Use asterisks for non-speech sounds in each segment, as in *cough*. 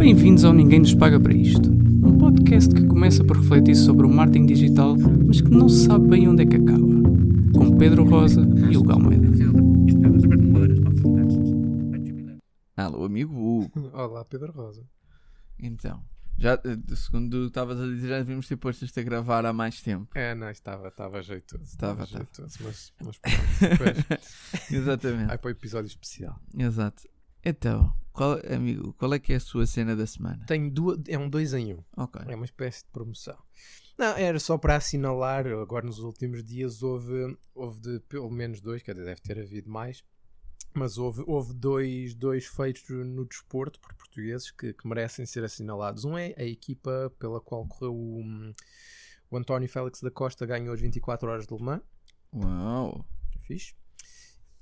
Bem-vindos ao Ninguém Nos Paga para Isto. Um podcast que começa por refletir sobre o marketing digital, mas que não sabe bem onde é que acaba. Com Pedro Rosa e o Galmeida. Alô, amigo Hugo. Olá, Pedro Rosa. Então, já, eh, segundo estavas a dizer, já devíamos ter posto isto a gravar há mais tempo. É, não, estava, estava jeitoso. Estava, estava. jeitoso, mas, mas pronto. Depois, *laughs* Exatamente. vai para o episódio especial. Exato. Então, qual, amigo, qual é que é a sua cena da semana? Tenho duas, é um dois em um. Ok. É uma espécie de promoção. Não, era só para assinalar, agora nos últimos dias houve, houve de pelo menos dois, quer dizer, deve ter havido mais, mas houve, houve dois, dois feitos no desporto por portugueses que, que merecem ser assinalados. Um é a equipa pela qual correu o, o António Félix da Costa, ganhou as 24 horas de Le Mans. Uau. que é fixe.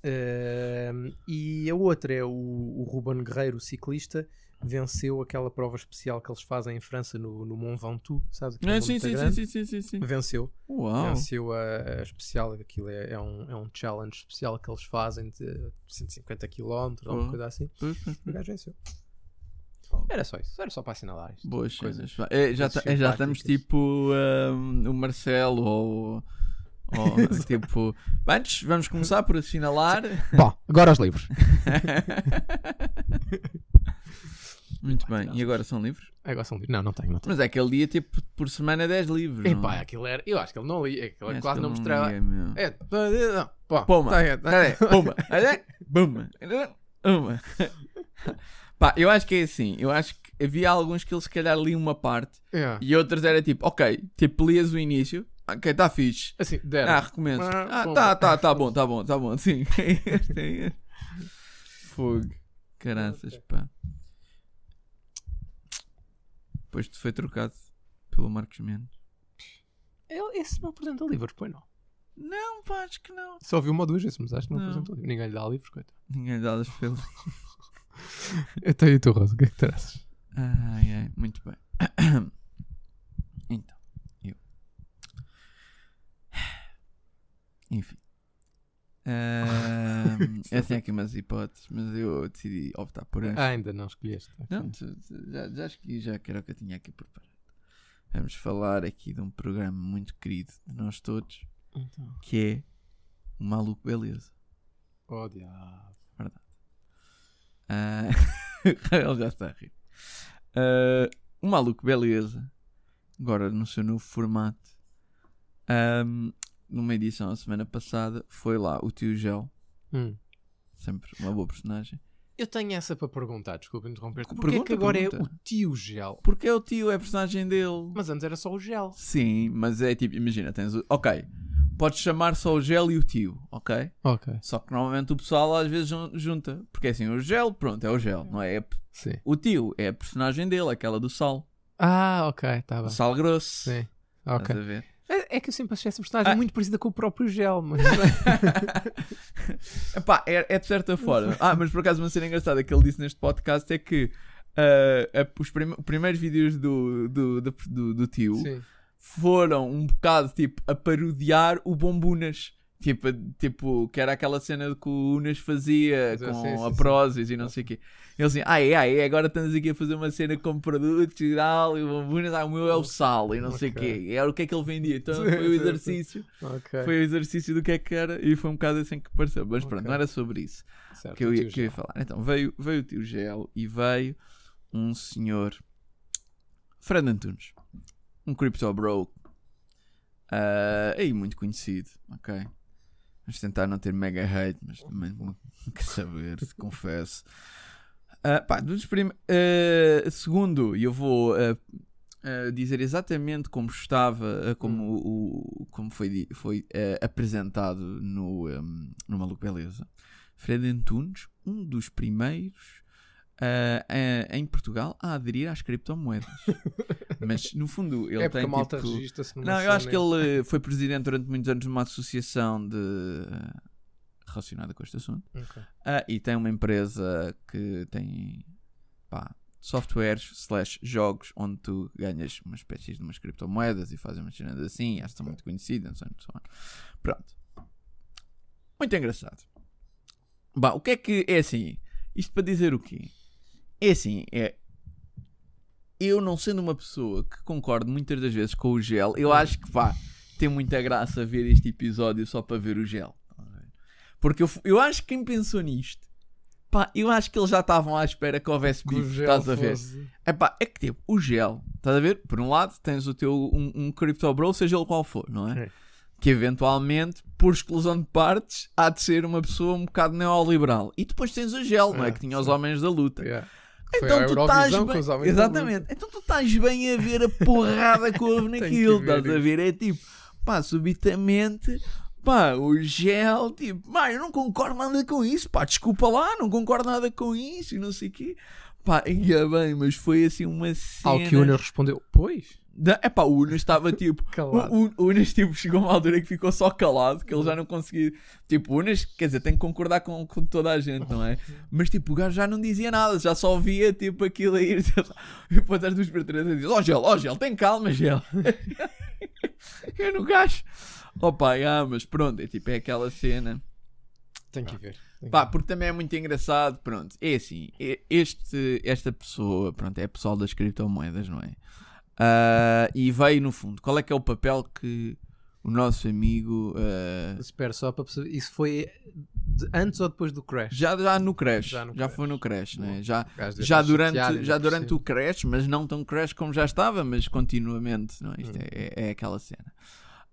Ehm, e a outra é o, o Ruben Guerreiro, o ciclista, venceu aquela prova especial que eles fazem em França no, no Mont Ventoux, sabes? Monte sim, sim, sim, sim, sim, sim. Venceu, Uau. venceu a, a especial, aquilo é, é um, é um challenge especial que eles fazem de 150 km ou Oh. uma coisa assim. O gajo venceu. Era só isso, era só para assinalar isto. Boas Coisas- cenas. É, já, coisas ta- é, já estamos tipo ahm, o Marcelo ou, ou *laughs* tipo. Antes, vamos começar por assinalar. Bom, agora os livros. *laughs* Muito bem. E agora são livros? Agora são livros. Não, não tenho, não tenho. Mas é que ele dia tipo por semana 10 livros. não? Epá, aquilo era. Eu acho que ele não lia, aquilo quase não ele mostrava. lia, meu. É, não, pô, Puma. Puma. Puma. Puma. Pá, eu acho que é assim. Eu acho que havia alguns que eles se calhar liam uma parte Yeah. e outros era tipo, ok, tipo, lias o início, ok, está fixe. Assim, deram. Ah, recomendo. Ah, Ah, tá, tá, tá bom, tá bom, tá bom. Sim. *laughs* Este é este. Fogo. Caraças, pá. Depois tu foi trocado pelo Marcos Mendes. Ele, esse não apresenta livros, pois não. Não, pá, acho que não. Só vi uma ou duas vezes, mas acho que não, Não. apresenta livros. Ninguém lhe dá livros, coitado. Ninguém dá das pelas. Então e tu, Rosa, o que é que trazes? Ai, ai, muito bem. *coughs* Então, eu. Enfim. Ahm, eu tinha aqui umas hipóteses, mas eu decidi optar por esta. Ah, ainda não escolheste. Não, tu- tu- já, já escolhi, já que era o que eu tinha aqui preparado. Vamos falar aqui de um programa muito querido de nós todos, Então. que é o Maluco Beleza. Oh, diabo. Ah, *laughs* ele já está a rir. Ah, o Maluco Beleza, agora no seu novo formato, ahm, numa edição a semana passada, foi lá o Tio Gel, Hum. sempre uma boa personagem. Eu tenho essa para perguntar, desculpa interromper-te. Pergunta, Porquê é que agora é pergunta. o tio gel? Porque é o tio, é a personagem dele. Mas antes era só o gel. Sim, mas é tipo, imagina, tens o. Ok, podes chamar só o gel e o tio, ok? Ok. Só que normalmente o pessoal às vezes jun- junta. Porque assim, o gel, pronto, é o gel, não é? É Sim. O tio é a personagem dele, aquela do sal. Ah, ok, tá O bem. sal grosso. Sim. Estás Ok. a ver? É, é que eu sempre achei essa personagem Ah. muito parecida com o próprio gel, mas. *laughs* Epá, é, é de certa forma. Ah, mas por acaso uma cena engraçada que ele disse neste podcast é que a- os prime- primeiros vídeos do, do, do, do- do tio Sim. foram um bocado tipo a parodiar o Bombunas. Tipo, tipo, que era aquela cena que o Unas fazia com sim, a sim. Prozis e não sei o quê. Ele assim, ai, ai, agora estamos aqui a fazer uma cena com produtos e tal, e o Bombunas, ah, o meu é o sal e não sei o quê. Era o que é que ele vendia. Então foi o exercício. Ok. Foi o exercício do que é que era e foi um bocado assim que pareceu. Mas pronto, Ok. não era sobre isso Certo, que eu, ia, que eu ia falar. Então, veio, veio o tio Gel e veio um senhor, Fred Antunes, um crypto bro, ah, aí muito conhecido, ok? Vamos tentar não ter mega hate, mas também não *laughs* quer saber, confesso. Ah, pá, dos prim... ah, segundo, e eu vou ah, dizer exatamente como estava, como, o, como foi, foi apresentado no, um, no Maluco Beleza. Fred Antunes, um dos primeiros ah, em Portugal a aderir às criptomoedas. *laughs* Mas no fundo ele é tem malta tipo... registra-se Não, eu acho cena que ele eh, foi presidente durante muitos anos de uma associação de relacionada com este assunto. e- Ok. Ah, e tem uma empresa que tem pá, softwares slash jogos onde tu ganhas uma espécie de umas criptomoedas e fazes umas cenas assim, acho que são muito conhecidas, não sei. Pronto. Muito engraçado. Bah, o que é que é assim? Isto para dizer o quê? É assim, é eu não sendo uma pessoa que concordo muitas das vezes com o gel, eu acho que pá, tem muita graça ver este episódio só para ver o gel. Porque eu, eu acho que quem pensou nisto, pá, eu acho que eles já estavam à espera que houvesse bife, estás a ver? fosse- É pá, é que tipo, o gel, estás a ver? Por um lado, tens o teu, um, um Crypto Bro, seja ele qual for, não é? É. Que eventualmente, por exclusão de partes, há de ser uma pessoa um bocado neoliberal. E depois tens o gel, não é? É, Que tinha os sim. homens da luta. Yeah. Então tu estás bem... Exatamente. Então tu estás bem a ver a porrada que houve *laughs* naquilo. Estás a ver? É tipo, pá, subitamente, pá, o gel, tipo, pá, eu não concordo nada com isso, pá, desculpa lá, não concordo nada com isso e não sei o quê. Pá, ia bem, mas foi assim uma cena. Ao que o Unas respondeu, pois, É pá, o Unas estava tipo. *laughs* calado. O, o, Unas tipo, chegou a uma altura que ficou só calado, que ele já não conseguia. Tipo, o Unas, quer dizer, tem que concordar com, com toda a gente, não é? Mas tipo, o gajo já não dizia nada, já só via tipo aquilo a ir. *laughs* E depois as duas perteiras diz: Ó Gel, ó Gel, tem calma, Gel. *laughs* eu no gajo. Oh pá, ah, mas pronto, é tipo, é aquela cena. Tem que ver. tem que Pá, ver. porque também é muito engraçado, pronto. É assim, e- este, esta pessoa, pronto, é pessoal das criptomoedas, não é? Ah, e veio no fundo, qual é que é o papel que o nosso amigo ah, Espera só para perceber. Isso foi antes ou depois do crash? já, já no crash, Já já, no crash. foi no crash, né? já, já durante, chateado, já durante o crash, mas não tão crash como já estava, mas continuamente, não é? Hum. Isto é, é, é aquela cena.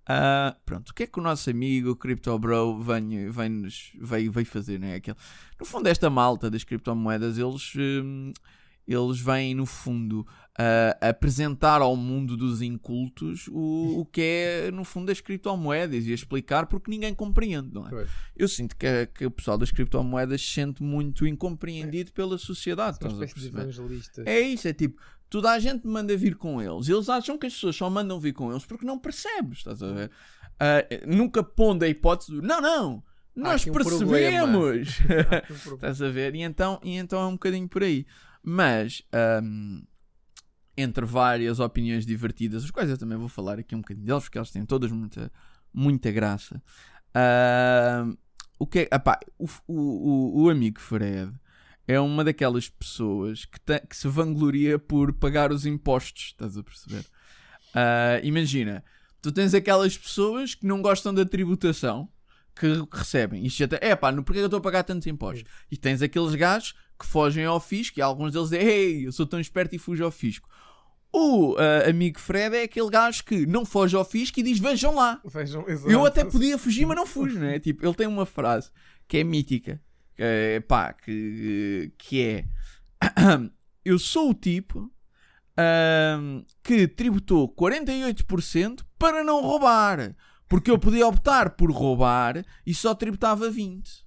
Ah, pronto, o que é que o nosso amigo Crypto Bro vem, vem nos, veio, veio fazer, né? Aquele, no fundo, esta malta das criptomoedas, eles, hum, eles vêm, no fundo, a apresentar ao mundo dos incultos o, o que é, no fundo, as criptomoedas e a explicar porque ninguém compreende, não é? Pois. Eu sinto que, que o pessoal das criptomoedas se sente muito incompreendido pela sociedade. Uma estás de evangelistas. É isso, é tipo, toda a gente manda vir com eles. Eles acham que as pessoas só mandam vir com eles porque não percebes, estás a ver? Ah, nunca pondo a hipótese do não, não, nós um percebemos. *laughs* Um *laughs* estás a ver? E então, e então é um bocadinho por aí. Mas, ahm, entre várias opiniões divertidas, as quais eu também vou falar aqui um bocadinho delas, porque elas têm todas muita, muita graça. ahm, o que é, epá, o, o, o, amigo Fred é uma daquelas pessoas que, te- que se vangloria por pagar os impostos, estás a perceber? Ah, imagina, tu tens aquelas pessoas que não gostam da tributação que recebem. Isto até, é pá, porquê que eu estou a pagar tantos impostos? E tens aqueles gajos que fogem ao fisco e alguns deles dizem, ei, eu sou tão esperto e fujo ao fisco. O ah, amigo Fred é aquele gajo que não foge ao fisco e diz, vejam lá. Vejam. Eu até podia fugir, mas não fujo, não é? *laughs* Tipo, ele tem uma frase que é mítica, que é, pá, que, que é: *clears throat* Eu sou o tipo ahm, que tributou 48% para não roubar, porque eu podia optar por roubar e só tributava 20%.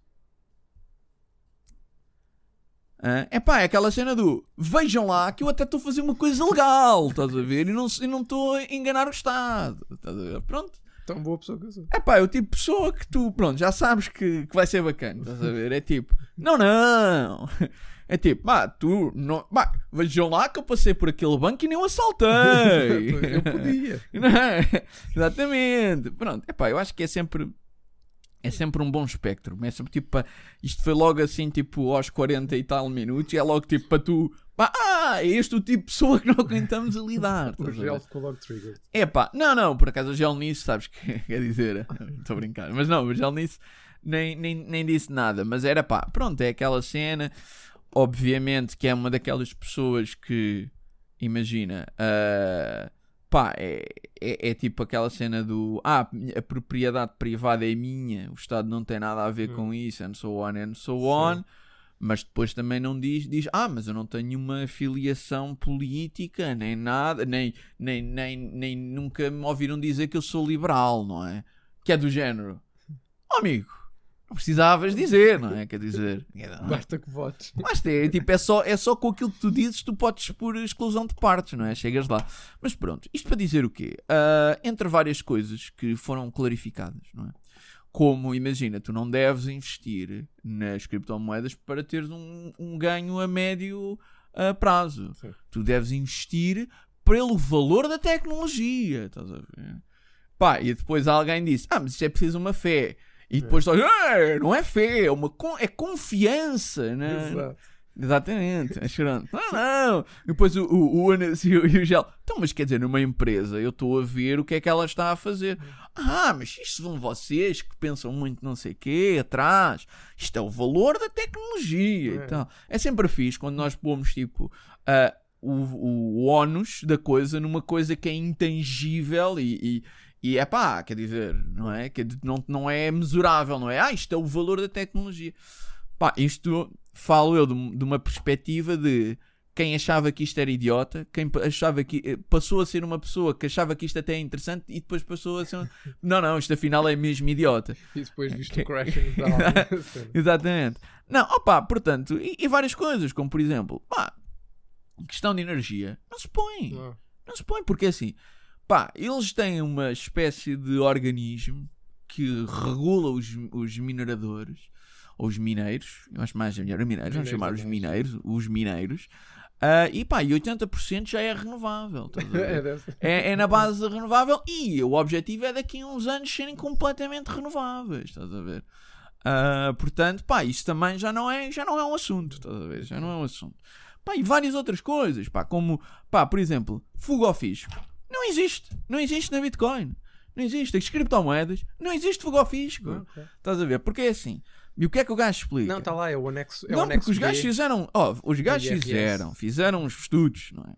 É pá, é aquela cena do vejam lá que eu até estou a fazer uma coisa legal, estás a ver? E não e não estou a enganar o Estado, estás a ver? Pronto. Tão boa pessoa que eu sou. É pá, é o tipo de pessoa que tu, pronto, já sabes que, que vai ser bacana, estás a ver? É tipo, não, não. É tipo, pá, tu, não, pá, vejam lá que eu passei por aquele banco e nem o assaltei. *laughs* eu podia. *laughs* Não é? Exatamente. Pronto, é pá, eu acho que é sempre. É sempre um bom espectro. É sempre tipo. pá, Isto foi logo assim, tipo, aos 40 e tal minutos. E é logo tipo para tu. pá, ah, é este o tipo de pessoa que nós tentamos a lidar. *laughs* O gel ficou logo triggered. É pá, não, não, por acaso o Gelnice, sabes que quer dizer? Estou a brincar, mas não, o Gelnice nem, nem, nem disse nada, mas era pá, pronto, é aquela cena. Obviamente que é uma daquelas pessoas que, imagina, ah, pá, é, é, é tipo aquela cena do ah, a propriedade privada é minha, o Estado não tem nada a ver Hum. com isso, and so on, and so Sim. on. Mas depois também não diz, diz, ah, mas eu não tenho uma filiação política, nem nada, nem, nem, nem, nem nunca me ouviram dizer que eu sou liberal, não é? Que é do género. Oh, amigo, não precisavas dizer, não é? Quer dizer, *laughs* Basta que votes. Basta, é, tipo, é, só, é só com aquilo que tu dizes tu podes por exclusão de partes, não é? Chegas lá. Mas pronto, isto para dizer o quê? Ah, entre várias coisas que foram clarificadas, não é? Como, imagina, tu não deves investir nas criptomoedas para teres um, um ganho a médio ah, prazo. Sim. Tu deves investir pelo valor da tecnologia, estás a ver? Pá, e depois alguém disse, ah, mas isto é preciso uma fé. E depois tu olhas, "Ah, não é fé, é, uma é confiança, né? Exato. Exatamente, é chorando. Não, não. E depois o, o, o Anas *laughs* e o, e o Gel. Então, mas quer dizer, numa empresa eu estou a ver o que é que ela está a fazer. Ah, mas isto são vocês que pensam muito não sei o quê atrás. Isto é o valor da tecnologia e É. tal. É sempre fixe quando nós pomos tipo ah, o, o ónus da coisa numa coisa que é intangível e. e e é pá, quer dizer, não é? Que não, não é mesurável, não é? Ah, isto é o valor da tecnologia. Pá, isto falo eu de, de uma perspectiva de quem achava que isto era idiota, quem achava que eh, passou a ser uma pessoa que achava que isto até é interessante e depois passou a ser. um- *laughs* Não, não, isto afinal é mesmo idiota. E depois viste o *laughs* alma. Exatamente. Não, opá, portanto, e, e várias coisas, como por exemplo, pá, questão de energia, não se põe. Não. Não se põe, porque assim, pá, eles têm uma espécie de organismo que regula os, os mineradores, ou os mineiros, eu acho mais melhor mineiros, vamos chamar é os mineiros, os mineiros, ah, e pá, e 80% já é renovável. *laughs* É. É, é na base de renovável e o objetivo é daqui a uns anos serem completamente renováveis, estás a ver? Ah, portanto, pá, isso também já não é, já não é um assunto, estás a ver? Já não é um assunto. Pá, e várias outras coisas, pá, como, pá, por exemplo, fuga ao fisco. Não existe, não existe na Bitcoin. Não existe. As criptomoedas, não existe fuga ao fisco. Não, ok. Estás a ver? Porque é assim. E o que é que o gajo explica? Não, está lá, é o anexo. É o não, anexo porque os gajos fizeram. Ó, os gajos fizeram. Fizeram uns estudos, não é?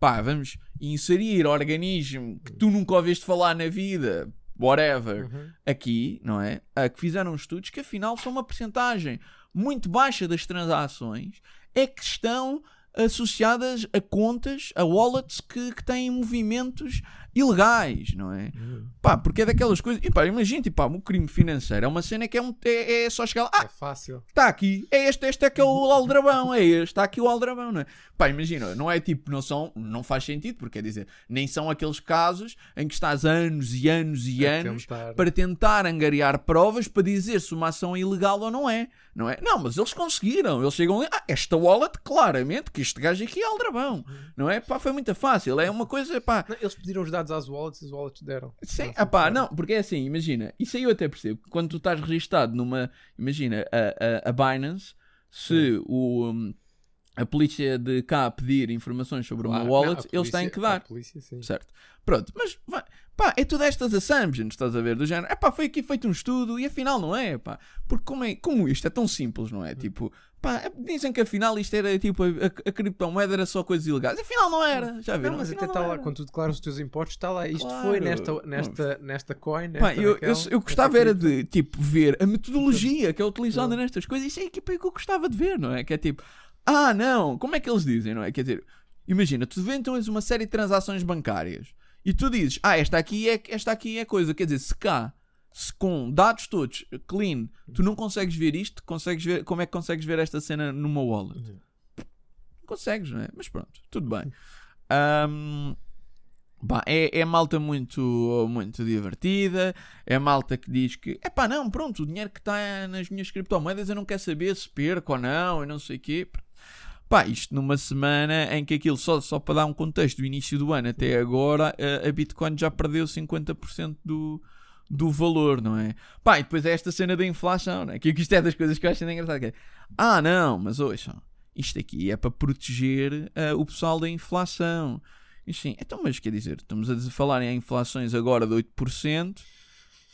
Pá, vamos inserir organismo que tu nunca ouviste falar na vida, whatever, Uhum. aqui, não é? Ah, que fizeram estudos que afinal são uma percentagem muito baixa das transações é que estão associadas a contas, a wallets que, que têm movimentos ilegais, não é? Uhum. Pá, porque é daquelas coisas. E pá, imagina, tipo, pá, o crime financeiro é uma cena que é, um, é, é só chegar lá. Ah, É fácil. Está aqui, é este, este é que é o aldrabão, é este, está aqui o aldrabão, não é? Pá, imagina, não é tipo, não são, não faz sentido, porque quer dizer, nem são aqueles casos em que estás anos e anos e É anos tentar. para tentar angariar provas para dizer se uma ação é ilegal ou não é, não é? Não, mas eles conseguiram, eles chegam ali, ah, esta wallet, claramente, que este gajo aqui é aldrabão, não é? Pá, foi muito fácil, é uma coisa, pá, Não, eles pediram os dados às wallets e as wallets deram. Sim, ah pá, não, porque é assim, imagina, isso aí eu até percebo. Quando tu estás registado numa, imagina, a, a, a Binance, se o, hum, a polícia de cá pedir informações sobre Claro, uma não, wallet, a eles têm polícia- que dar. A polícia, sim. Certo. Pronto, mas vai- pá, é tudo estas assumptions, estás a ver? Do género, é pá, foi aqui feito um estudo e afinal não é, pá. Porque como, é, como isto é tão simples, não Hum. é? Tipo, pá, é- dizem que afinal isto era tipo, a, a, a criptomoeda era só coisas ilegais. Afinal não era, já viram? Não, mas até está lá, quando tu declaras os teus impostos, está lá. Isto Claro. foi nesta, nesta, nesta coin. Nesta, Pá, eu, eu, naquela, eu gostava era de, tipo, ver a metodologia que é utilizada nestas coisas. Isso é que eu gostava de ver, não é? Que é tipo, ah, não, como é que eles dizem, não é? Quer dizer, imagina, tu então uma série de transações bancárias e tu dizes, ah, esta aqui é, esta aqui é coisa. Quer dizer, se cá, se com dados todos clean, tu não consegues ver isto, consegues ver, como é que consegues ver esta cena numa wallet? Consegues, não é? Mas pronto, tudo bem. Ahm, pá, é, é malta muito, muito divertida. É malta que diz que, é pá, não, pronto, o dinheiro que está nas minhas criptomoedas eu não quero saber se perco ou não, e não sei o quê. Pá, isto numa semana em que aquilo, só, só para dar um contexto, do início do ano até agora, a, a Bitcoin já perdeu 50% do, do valor, não é? Pá, e depois é esta cena da inflação, não é? Que isto é das coisas que eu acho engraçado. Que é, ah, não, mas ouçam, isto aqui é para proteger ah, o pessoal da inflação. Sim, então, mas quer dizer, estamos a falar em inflações agora de 8%,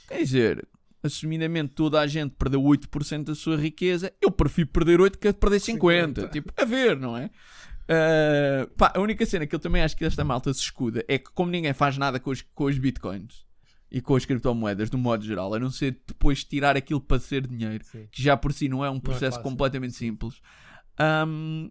quer dizer, assumidamente toda a gente perdeu 8% da sua riqueza, eu prefiro perder 8 que perder 50. 50. Tipo, a ver, não é? Ah, pá, a única cena que eu também acho que esta malta se escuda é que, como ninguém faz nada com os, com os bitcoins e com as criptomoedas, no modo geral, a não ser depois tirar aquilo para ser dinheiro, Sim. que já por si não é um processo fácil. completamente simples. Ahm,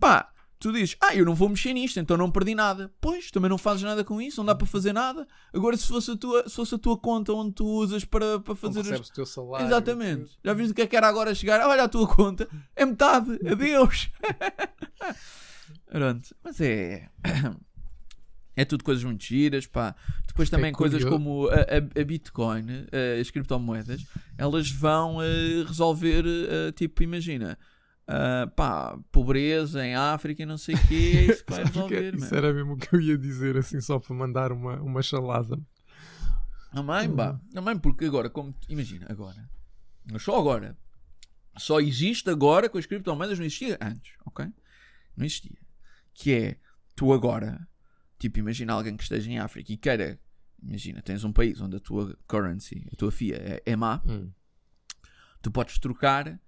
pá, tu dizes, ah, eu não vou mexer nisto, então não perdi nada. Pois, também não fazes nada com isso, não dá para fazer nada. Agora, se fosse a tua, se fosse a tua conta onde tu usas para, para Onde fazer as recebes o teu salário. Exatamente. Já viste o que é que era agora chegar? Olha a tua conta. É metade. *laughs* Adeus. *laughs* Pronto. Mas é. É tudo coisas muito giras, pá. Depois também É coisas como a, a- a Bitcoin, eh, as criptomoedas, elas vão eh, resolver, eh, tipo, imagina, ah, pá, pobreza em África e não sei o quê, é isso que vai *laughs* que resolver, Isso mano. era mesmo o que eu ia dizer, assim, só para mandar uma, uma chalada. Também, pá. Também, porque agora, como. Imagina, agora. Só agora. só existe agora com as criptomoedas, não existia antes, ok? Não existia. Que é, tu agora, tipo, imagina alguém que esteja em África e queira, imagina, tens um país onde a tua currency, a tua FIA é, é má, Hum. tu podes trocar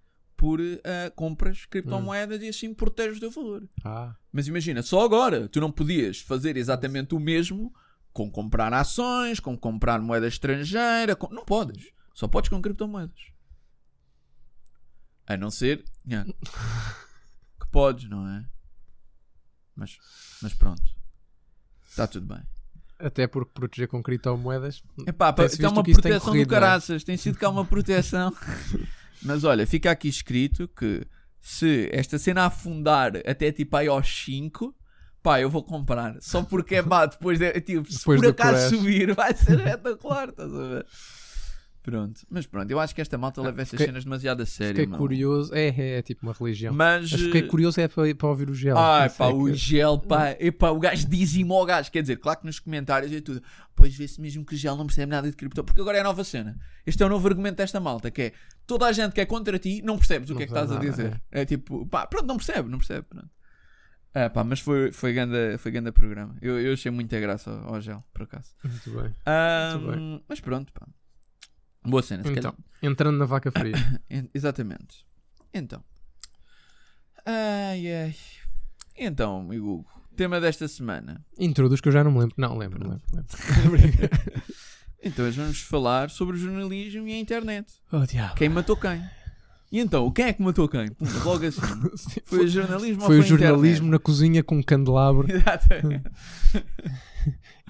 por ah, compras criptomoedas e assim proteges o teu valor. Ah, Mas imagina, só agora tu não podias fazer exatamente o mesmo com comprar ações, com comprar moeda estrangeira. com- Não podes. Só podes com criptomoedas. A não ser yeah, que podes, não é? Mas, mas pronto. Está tudo bem. até porque proteger com criptomoedas. Epá, Tem-se tem visto uma isso tem proteção corrido, do é? caraças. Tem sido cá uma proteção. *laughs* Mas olha, fica aqui escrito que se esta cena afundar até tipo aí aos 5, pá, eu vou comprar. Só porque é pá, depois de, tipo, se Depois por do acaso crash. subir, vai ser espetacular, estás a ver? Pronto, mas pronto, eu acho que esta malta leva essas fiquei- cenas demasiado a sério. Fiquei meu. curioso. É, é, é tipo uma religião. Mas, Mas fiquei curioso é para, para ouvir o gel. Ai, Isso pá, é o que- gel, pá, epá, o gajo dizima ao gajo. Quer dizer, claro que nos comentários é tudo. Pois vê-se mesmo que o gel não percebe nada de cripto. Porque agora é a nova cena. Este é o novo argumento desta malta: que é toda a gente que é contra ti não percebes o Não que é que estás a nada, dizer. É. tipo, pá, pronto, não percebe, não percebe. Pronto. Ah, pá, mas foi, foi grande, foi grande programa. Eu, eu achei muita graça ao, ao gel, por acaso. Muito bem. Ah, Muito mas pronto, pá. Boa cena, se Então, entrando na vaca fria. *coughs* En- Exatamente. Então. Ai, ai. Então, amigo, tema desta semana. Introduz que eu já não me lembro. Não, lembro, lembro. lembro. *laughs* Então, hoje vamos falar sobre o jornalismo e a internet. oh, diabo. Quem matou quem? E então, quem é que matou quem? Pum, Logo assim. *laughs* Foi o jornalismo Foi ou o foi a jornalismo na cozinha com um candelabro. internet? *laughs* Exatamente.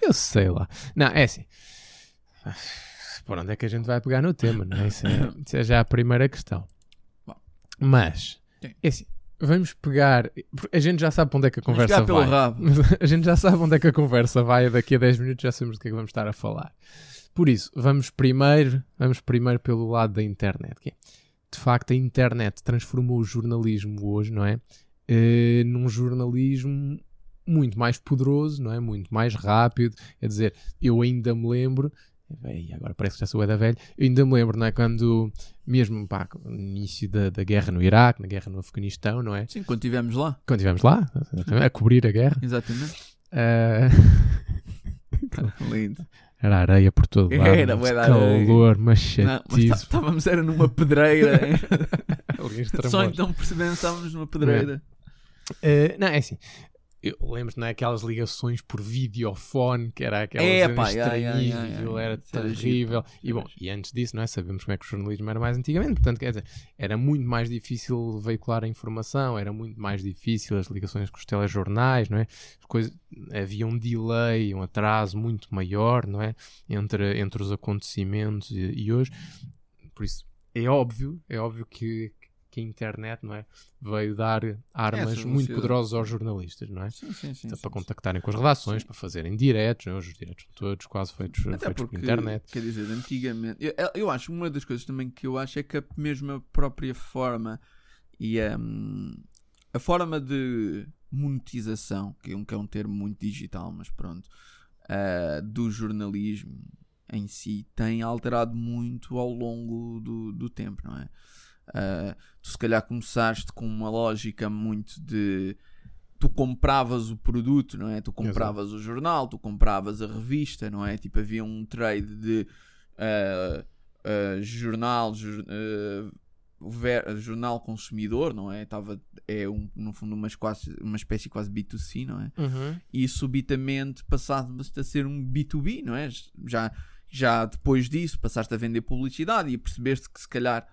Eu sei lá. Não, é assim. Por onde é que a gente vai pegar no tema, não é? Isso é, *coughs* isso é já a primeira questão. Bom. Mas, é assim. Vamos pegar. *laughs* A gente já sabe onde é que a conversa vai. rabo. A gente já sabe onde é que a conversa vai. Daqui a 10 minutos já sabemos do que é que vamos estar a falar. Por isso, vamos primeiro, vamos primeiro pelo lado da internet. Que é, de facto, a internet transformou o jornalismo hoje, não é? Eh, num jornalismo muito mais poderoso, não é? Muito mais rápido. Quer dizer, eu ainda me lembro. Ei, agora parece que já sou da velho. Eu ainda me lembro, não é? Quando, mesmo pá, no início da, da guerra no Iraque, na guerra no Afeganistão, não é? Sim, quando estivemos lá. Quando estivemos lá, a cobrir a guerra. Exatamente. eh, *laughs* Lindo. Era areia por todo lado. Era, areia. calor, tá- estávamos era numa pedreira. *laughs* Só então percebemos que estávamos numa pedreira. Eh, não, é assim. Eu lembro, não é? Aquelas ligações por videofone, que era aquela É, pá, era terrível. E bom, e antes disso, não é? Sabemos como é que o jornalismo era mais antigamente, portanto, quer dizer, era muito mais difícil veicular a informação, era muito mais difícil as ligações com os telejornais, não é? As coisas, havia um delay, um atraso muito maior, não é? Entre, entre os acontecimentos e, e hoje. Por isso, é óbvio, é óbvio que, que a internet, não é? Veio dar armas Essa muito poderosas aos jornalistas, não é? Sim, sim, sim. Então, para contactarem com as redações, para fazerem diretos, não é? os diretos são todos quase feitos, Até feitos porque, por internet. quer dizer, antigamente. Eu, eu acho uma das coisas também que eu acho é que a mesma própria forma e a, a forma de monetização, que é um, que é um termo muito digital, mas pronto, ah, do jornalismo em si tem alterado muito ao longo do, do tempo, não é? Ah, tu se calhar começaste com uma lógica muito de tu compravas o produto, não é? Tu compravas o jornal, tu compravas a revista, não é? Tipo, havia um trade de ah, ah, jornal, jor- ver- jornal consumidor, não é? Tava, é um, no fundo uma, quase, uma espécie quase B2C, não é? e subitamente passaste a ser um B2B, não é? Já, já depois disso passaste a vender publicidade e percebeste que se calhar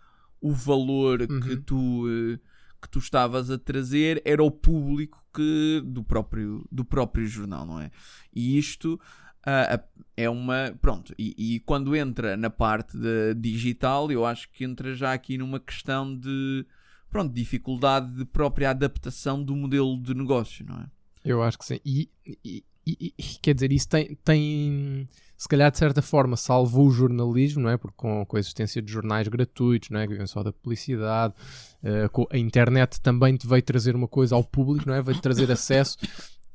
o valor que, Uhum. tu, eh, que tu estavas a trazer era o público que, do, próprio, do próprio jornal, não é? E isto a- é uma. Pronto, e, e quando entra na parte da digital, eu acho que entra já aqui numa questão de. Pronto, dificuldade de própria adaptação do modelo de negócio, não é? Eu acho que sim. E, e- e- e- quer dizer, isso tem, tem, se calhar de certa forma, salvou o jornalismo, não é? Porque com, com a existência de jornais gratuitos, não é? Que vivem só da publicidade, com a internet também te veio trazer uma coisa ao público, não é? Veio trazer acesso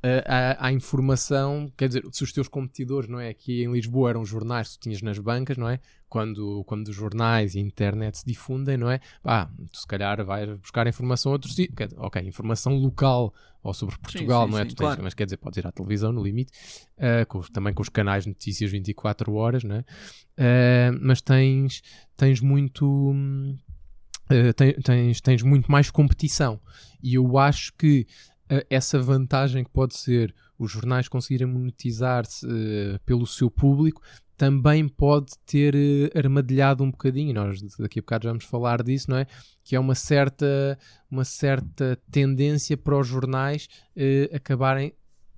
eh, à, à informação. Quer dizer, se os teus competidores, não é? Aqui em Lisboa eram os jornais que tu tinhas nas bancas, não é? quando, quando os jornais e a internet se difundem, não é? Ah, tu se calhar vais buscar informação a outro sítio. Ok, informação local ou sobre Portugal, sim, não é? sim, Tu tens- claro. Mas quer dizer, podes ir à televisão no limite, ah, com também com os canais de notícias 24 horas, não é? Ah, mas tens, tens muito. ah, ten- tens, tens muito mais competição. E eu acho que essa vantagem que pode ser os jornais conseguirem monetizar-se eh, pelo seu público também pode ter eh, armadilhado um bocadinho, nós daqui a bocado já vamos falar disso, não é? Que é uma certa, uma certa tendência para os jornais eh, acabarem,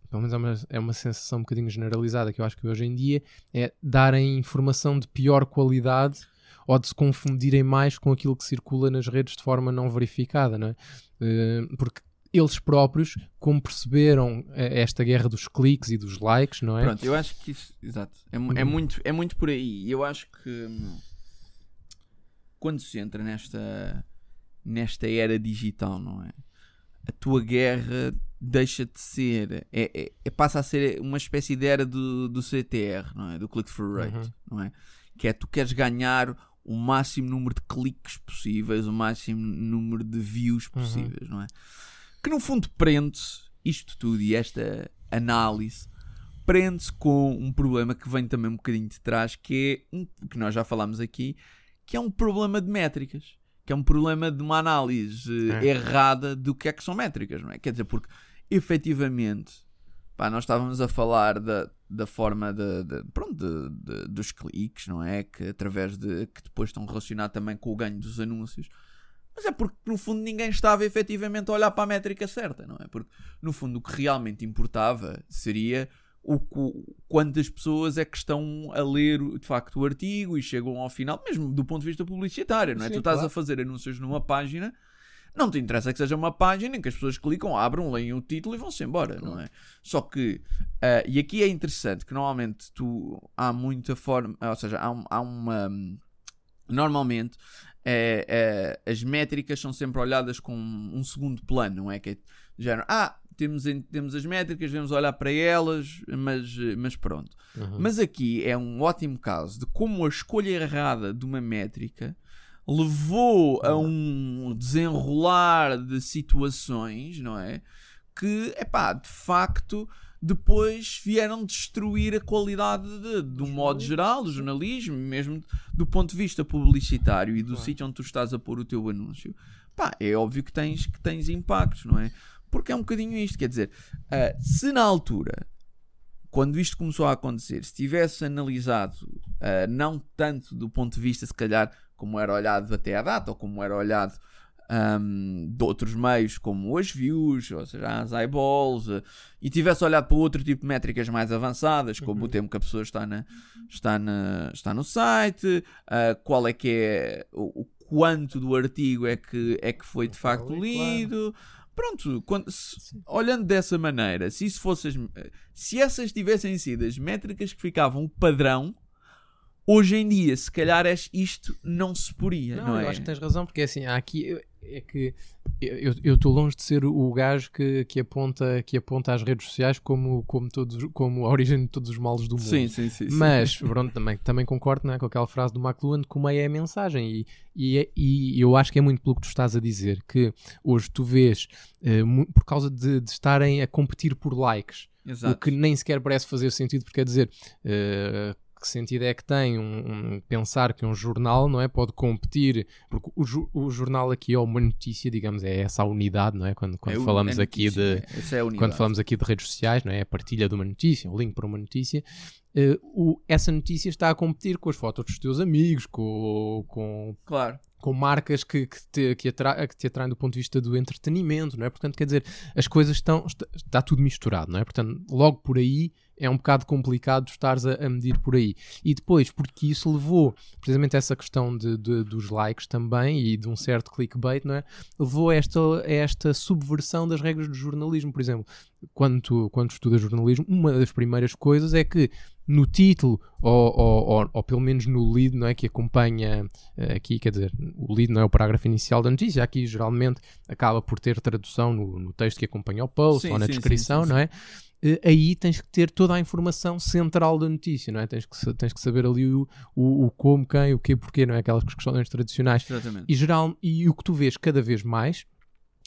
pelo menos é uma, é uma sensação um bocadinho generalizada que eu acho que hoje em dia, é darem informação de pior qualidade ou de se confundirem mais com aquilo que circula nas redes de forma não verificada, não é? Eh, porque eles próprios, como perceberam eh, esta guerra dos cliques e dos likes, não é? Pronto, eu acho que isso, exato, é, é Uhum. muito, é muito por aí. Eu acho que hum, quando se entra nesta, nesta era digital, não é? A tua guerra deixa de ser, é, é- é- passa a ser uma espécie de era do, do CTR, não é? Do click-through rate, Uhum. não é? Que é tu queres ganhar o máximo número de cliques possíveis, o máximo número de views possíveis, não é? Que no fundo prende-se isto tudo e esta análise prende-se com um problema que vem também um bocadinho de trás, que é um, que nós já falámos aqui, que é um problema de métricas, que é um problema de uma análise É. errada do que é que são métricas, não é? Quer dizer, porque efetivamente pá, nós estávamos a falar da, da forma de, de- pronto, de- de- dos cliques, não é? Que através de que depois estão relacionados também com o ganho dos anúncios. Mas é porque no fundo ninguém estava efetivamente a olhar para a métrica certa, não é? Porque no fundo o que realmente importava seria o qu- quantas pessoas é que estão a ler de facto o artigo e chegam ao final, mesmo do ponto de vista publicitário, não é? Sim, tu estás claro. a fazer anúncios numa página, não te interessa que seja uma página em que as pessoas clicam, abram, leem o título e vão-se embora, não é? Só que, ah, e aqui é interessante que normalmente tu há muita forma, ou seja, há, há uma. Normalmente é, é, as métricas são sempre olhadas com um segundo plano, não é? Que é género, ah, temos, em- temos as métricas, devemos olhar para elas, mas, mas pronto. Uhum. Mas aqui é um ótimo caso de como a escolha errada de uma métrica levou a um desenrolar de situações, não é? Que, epá, de facto, depois vieram destruir a qualidade de, um modo geral do jornalismo, mesmo do ponto de vista publicitário e do Claro. sítio onde tu estás a pôr o teu anúncio. Pá, é óbvio que tens, que tens impactos, não é? Porque é um bocadinho isto, quer dizer, ah, se na altura quando isto começou a acontecer, se tivesse analisado, ah, não tanto do ponto de vista, se calhar, como era olhado até à data, ou como era olhado ahm, de outros meios, como as views, ou seja, as eyeballs, ah, e tivesse olhado para outro tipo de métricas mais avançadas, como Uhum. o tempo que a pessoa está, na, está, na, está no site, ah, qual é que é o, o quanto do artigo é que, é que foi de facto lido. Pronto, quando- se- olhando dessa maneira, se isso fosse as- se essas tivessem sido as métricas que ficavam padrão, hoje em dia, se calhar isto não se poria, não, Não, é? eu acho que tens razão, porque assim, há aqui é que eu estou longe de ser o gajo que, que, aponta, que aponta as redes sociais como, como, todos, como a origem de todos os males do mundo. Sim, sim, sim. sim. Mas, pronto, também, também concordo não é, com aquela frase do McLuhan que o meio é a mensagem e, e, é- e eu acho que é muito pelo que tu estás a dizer que hoje tu vês eh, por causa de, de estarem a competir por likes Exato. o que nem sequer parece fazer sentido, porque quer dizer, eh, que sentido é que tem um, um- pensar que um jornal não é pode competir, porque o, ju- o jornal aqui é uma notícia, digamos, é essa a unidade, não é? Quando, quando É falamos é aqui de é. É quando falamos aqui de redes sociais, não é? A partilha de uma notícia, um link para uma notícia, eh, o- essa notícia está a competir com as fotos dos teus amigos, com, com, Claro. com marcas que, que, te, que, atra- que te atraem do ponto de vista do entretenimento, não é? Portanto, quer dizer, as coisas estão, está, está tudo misturado, não é? Portanto, logo por aí é um bocado complicado estares a, a medir por aí. E depois, porque isso levou precisamente essa questão de, de- dos likes também e de um certo clickbait, não é? Levou a esta, a esta subversão das regras do jornalismo, por exemplo. Quando, tu, quando estudas jornalismo, uma das primeiras coisas é que no título, ou, ou, ou, ou pelo menos no lead, não é? Que acompanha eh, aqui, quer dizer, o lead não é o parágrafo inicial da notícia, aqui geralmente acaba por ter tradução no, no texto que acompanha o post Sim, ou na sim, descrição, sim, não é? Eh, aí tens que ter toda a informação central da notícia, não é? Tens que, tens que saber ali o, o, o como, quem, o quê, porquê, não é? Aquelas questões tradicionais. Exatamente. E, geral, e o que tu vês cada vez mais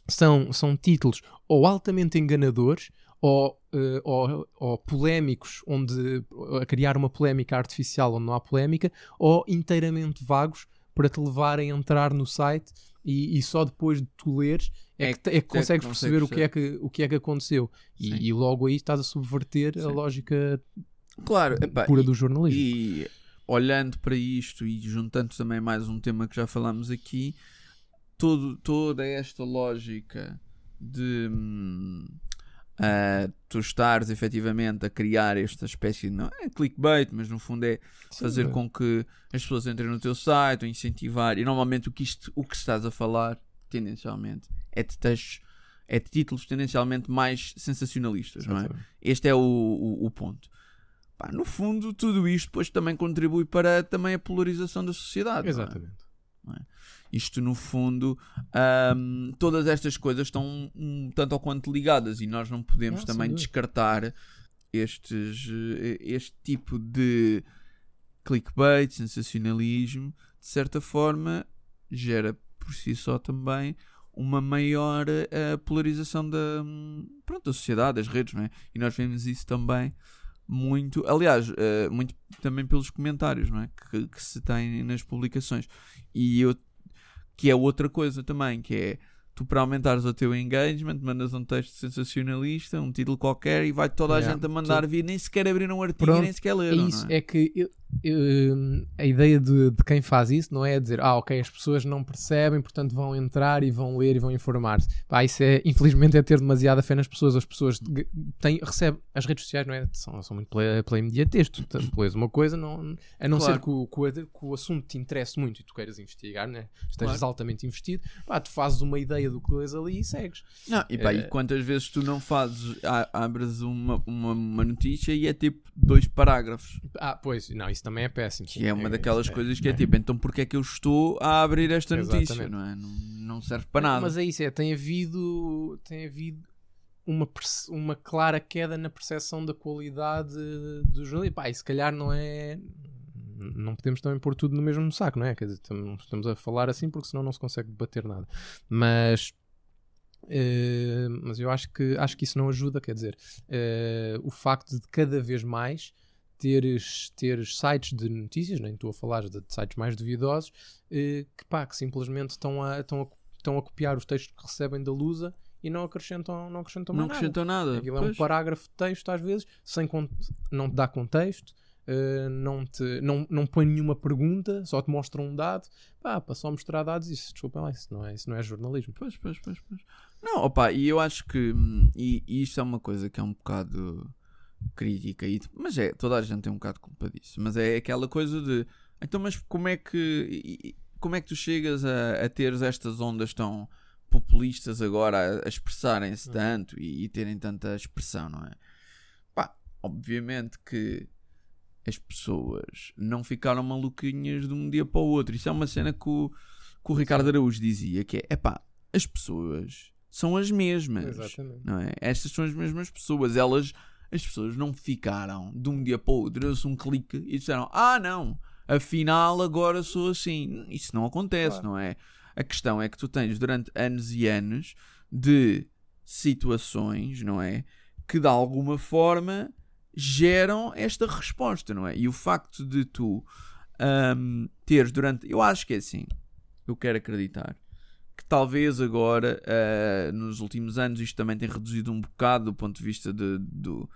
são, são títulos ou altamente enganadores ou, eh, ou, ou polémicos, onde a criar uma polémica artificial onde não há polémica, ou inteiramente vagos para te levar a entrar no site e, e só depois de tu leres é, É que, é que que consegues consegues perceber o que, é que, o que é que aconteceu. Sim. E, e logo aí estás a subverter a Sim. lógica Claro, epá, pura e- do jornalismo. E olhando para isto e juntando também mais um tema que já falámos aqui, todo, toda esta lógica de ah, tu estares efetivamente a criar esta espécie de não é clickbait, mas no fundo é fazer Sim, com que as pessoas entrem no teu site ou incentivar. E normalmente o que, isto, o que estás a falar, tendencialmente, é de textos, é de títulos tendencialmente mais sensacionalistas, não é? Este é o, o, o ponto. Pá, no fundo, tudo isto depois também contribui para também a polarização da sociedade. não é? Exatamente. Isto, no fundo, ahm, todas estas coisas estão um tanto ou quanto ligadas e nós não podemos Ah, também descartar estes, este tipo de clickbait, sensacionalismo, de certa forma, gera por si só também uma maior eh, polarização da, pronto, da sociedade, das redes, não é? E nós vemos isso também muito, aliás, eh, muito também pelos comentários, não é? Que, que se tem nas publicações. E eu, que é outra coisa também, que é tu para aumentares o teu engagement, mandas um texto sensacionalista, um título qualquer e vai toda a Yeah, gente a mandar vir, nem sequer abrir um artigo Pronto, nem sequer É ler. não isso, é? é que eu- a ideia de, de quem faz isso não é dizer, ah, ok, as pessoas não percebem, portanto vão entrar e vão ler e vão informar-se. Pá, isso é, *laughs* infelizmente, é ter demasiada fé nas pessoas. As pessoas têm, recebem, as redes sociais, não é? São, são muito pela, pela imediatez. Tu lês uma coisa, não, a não Claro. ser que o, que, o, que o assunto te interesse muito e tu queiras investigar, né? estejas Claro. altamente investido, pá, tu fazes uma ideia do que lês ali e segues. Não, e, pá, É. e quantas vezes tu não fazes, abres uma, uma, uma notícia e é tipo dois parágrafos. Ah, pois, não, isso também é péssimo. Que é uma É, daquelas isso é- coisas que é, tipo, então porque é que eu estou a abrir esta notícia? Exatamente. Não, é? não, não serve para nada. Mas é isso, é, tem havido, tem havido uma, uma clara queda na percepção da qualidade do jornalismo. Pá, e se calhar não é. Não podemos também pôr tudo no mesmo saco, não é? Quer dizer, estamos a falar assim porque senão não se consegue debater nada. Mas. eh, mas eu acho que, acho que isso não ajuda, quer dizer, eh, o facto de cada vez mais teres, teres sites de notícias, nem estou a falar de, sites mais duvidosos, eh, que, pá, que simplesmente estão a, estão, a, estão a copiar os textos que recebem da Lusa e não acrescentam, não acrescentam não mais nada. acrescentam nada. Aquilo é um parágrafo de texto, às vezes, sem não te dá contexto, eh, não, te, não, não põe nenhuma pergunta, só te mostra um dado. Pá, para só mostrar dados, isso, desculpa lá, isso não é, isso não é jornalismo. Pois, pois, pois, pois. Não, opa, e eu acho que hum, e, e isto é uma coisa que é um bocado crítica, e, mas é, toda a gente tem um bocado de culpa disso, mas é aquela coisa de então, mas como é que como é que tu chegas a, a teres estas ondas tão populistas agora a, a expressarem-se Uhum. tanto e, e terem tanta expressão, não é? Pá, obviamente que as pessoas não ficaram maluquinhas de um dia para o outro. Isso é uma cena que o, que o Ricardo Araújo dizia, que é, epá, as pessoas são as mesmas, Exatamente. não é? Estas são as mesmas pessoas, elas, as pessoas não ficaram de um dia para o outro, deu-se um clique e disseram, ah não, afinal agora sou assim. Isso não acontece, Claro. não é? A questão é que tu tens durante anos e anos de situações, não é? Que de alguma forma geram esta resposta, não é? E o facto de tu ahm, teres durante. Eu acho que é assim. Eu quero acreditar que talvez agora, ah, nos últimos anos, isto também tem reduzido um bocado do ponto de vista de, do-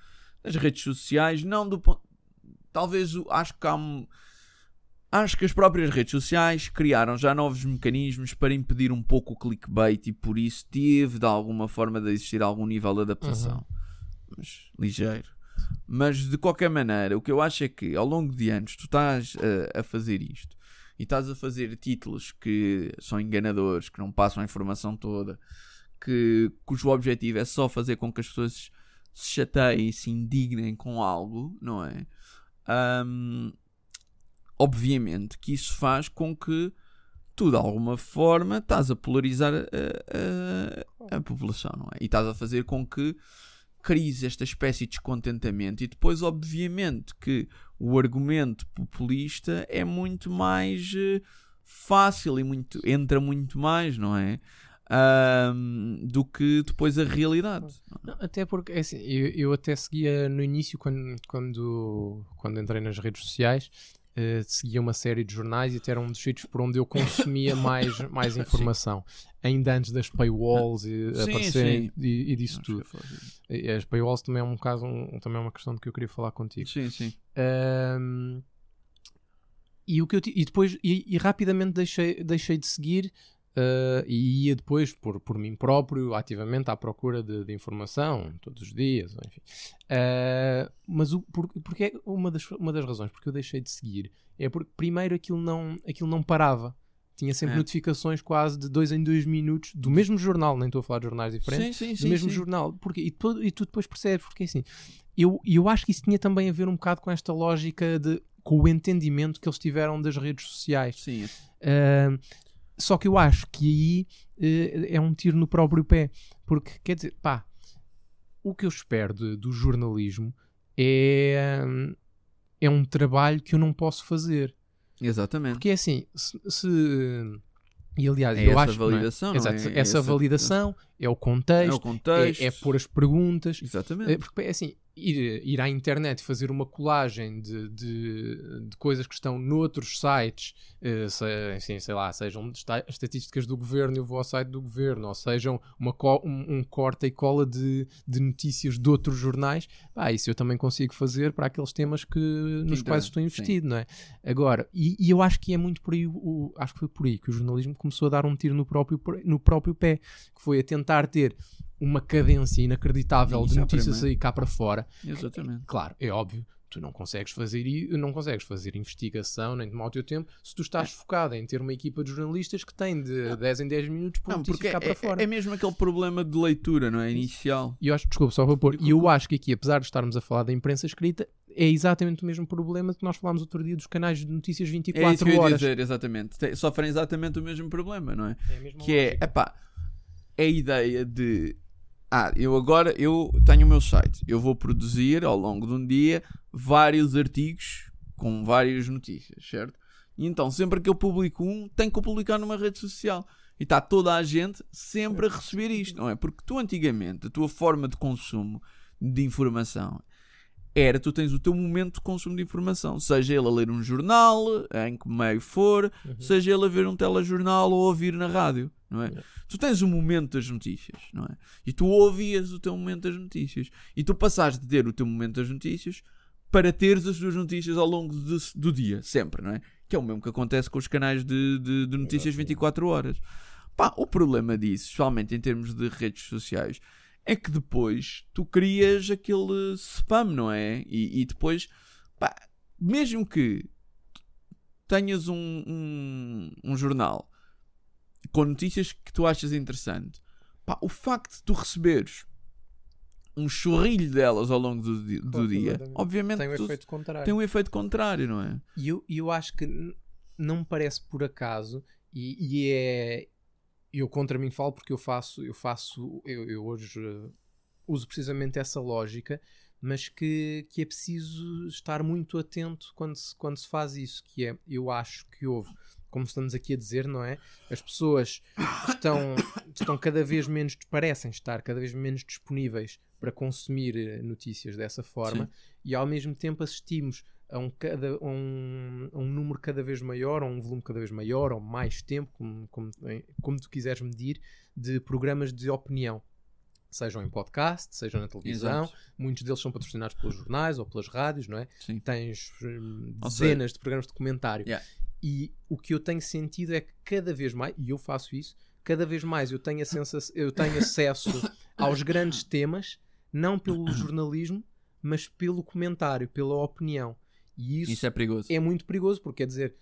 das redes sociais, não do ponto. Talvez acho que há um. Acho que as próprias redes sociais criaram já novos mecanismos para impedir um pouco o clickbait e por isso teve de alguma forma de existir algum nível de adaptação. Mas ligeiro. Mas de qualquer maneira, o que eu acho é que ao longo de anos tu estás a, a fazer isto e estás a fazer títulos que são enganadores, que não passam a informação toda, que, cujo objetivo é só fazer com que as pessoas se chateiem e se indignem com algo, não é? Ahm, obviamente que isso faz com que tu de alguma forma estás a polarizar a, a- a população, não é? E estás a fazer com que crise, esta espécie de descontentamento. E depois, obviamente, que o argumento populista é muito mais uh, fácil e muito, entra muito mais, não é? Um, do que depois a realidade. Não, até porque, é assim, eu, eu, até seguia no início, quando, quando, quando entrei nas redes sociais, uh, seguia uma série de jornais e até era um dos sítios por onde eu consumia *laughs* mais, mais informação. Ainda antes das paywalls e sim, aparecerem sim. E, e, disso Não, tudo. E as paywalls também é um caso, um, também é uma questão de que eu queria falar contigo. Sim, sim. Um, e, o que eu, e depois, e, e rapidamente deixei, deixei de seguir Uh, e ia depois, por, por mim próprio, ativamente à procura de, de informação, todos os dias, enfim. Uh, mas o, por, porque é uma das, uma das razões porque eu deixei de seguir é porque, primeiro, aquilo não, aquilo não parava. Tinha sempre é. notificações quase de dois em dois minutos do mesmo jornal, nem estou a falar de jornais diferentes, sim, sim, sim, do mesmo jornal. Porque, e, tu, e tu depois percebes, porque assim, eu, eu acho que isso tinha também a ver um bocado com esta lógica de com o entendimento que eles tiveram das redes sociais. Sim. Uh, só que eu acho que aí uh, é um tiro no próprio pé. Porque, quer dizer, pá, o que eu espero de, do jornalismo é, é um trabalho que eu não posso fazer. Exatamente. Porque é assim, se, se e aliás, é eu essa acho validação, é? Exato, é, essa, essa validação é o contexto, é, o contexto. É, é pôr as perguntas. Exatamente. Porque é assim, ir, ir à internet e fazer uma colagem de, de, de coisas que estão noutros sites, uh, se, assim, sei lá, sejam estatísticas do governo e eu vou ao site do governo, ou sejam uma um, um corta e cola de, de notícias de outros jornais, pá, isso eu também consigo fazer para aqueles temas que, nos então, quais estou investido, sim. não é? Agora, e, e, eu acho que é muito por aí, o, acho que foi por aí que o jornalismo começou a dar um tiro no próprio, no próprio pé, que foi a tentar ter uma cadência inacreditável de notícias aí cá para fora. Exatamente. Claro, é óbvio, tu não consegues fazer não consegues fazer investigação nem tomar o teu tempo se tu estás é. focado em ter uma equipa de jornalistas que tem de não. 10 em 10 minutos por não, cá é, para fora. É mesmo aquele problema de leitura, não é? Inicial. E eu acho, desculpa, só para pôr, e eu acho que aqui, apesar de estarmos a falar da imprensa escrita, é exatamente o mesmo problema que nós falámos outro dia dos canais de notícias 24 é isso que horas. Eu ia dizer, exatamente. Sofrem exatamente o mesmo problema, não é? é que é, epá, é a ideia de ah, eu agora eu tenho o meu site. Eu vou produzir ao longo de um dia vários artigos com várias notícias, certo? E então, sempre que eu publico um, tenho que publicar numa rede social. E está toda a gente sempre a receber isto, não é? Porque tu antigamente, a tua forma de consumo de informação era tu tens o teu momento de consumo de informação, seja ele a ler um jornal, em que meio for, uhum. seja ele a ver um telejornal ou a ouvir na rádio, não é? Tu tens o momento das notícias, não é? E tu ouvias o teu momento das notícias. E tu passaste de ter o teu momento das notícias para teres as tuas notícias ao longo de, do dia, sempre, não é? Que é o mesmo que acontece com os canais de, de, de notícias 24 horas. Pá, o problema disso, especialmente em termos de redes sociais, é que depois tu crias aquele spam, não é? E, e depois, pá, mesmo que tenhas um, um, um, jornal com notícias que tu achas interessante, pá, o facto de tu receberes um chorrilho delas ao longo do, do, dia, obviamente tem um efeito contrário. Tem um efeito contrário, não é? E eu, eu acho que não me parece por acaso, e, e é, eu contra mim falo porque eu faço, eu faço, eu, eu hoje uh, uso precisamente essa lógica, mas que, que é preciso estar muito atento quando se, quando se faz isso, que é, eu acho que houve, como estamos aqui a dizer, não é? As pessoas estão, estão cada vez menos, parecem estar cada vez menos disponíveis para consumir eh, notícias dessa forma Sim. e ao mesmo tempo assistimos a um, cada, a um, a um número cada vez maior, a um volume cada vez maior, ou mais tempo, como, como, como tu quiseres medir, de programas de opinião. Sejam em podcast, sejam na televisão, Exato. muitos deles são patrocinados pelos jornais ou pelas rádios, não é? Sim. Tens hum, dezenas de programas de comentário. Yeah. E o que eu tenho sentido é que cada vez mais, e eu faço isso, cada vez mais eu tenho, a sensação, eu tenho acesso *coughs* aos grandes temas, não pelo jornalismo, mas pelo comentário, pela opinião. E isso, isso é perigoso. É muito perigoso, porque quer dizer,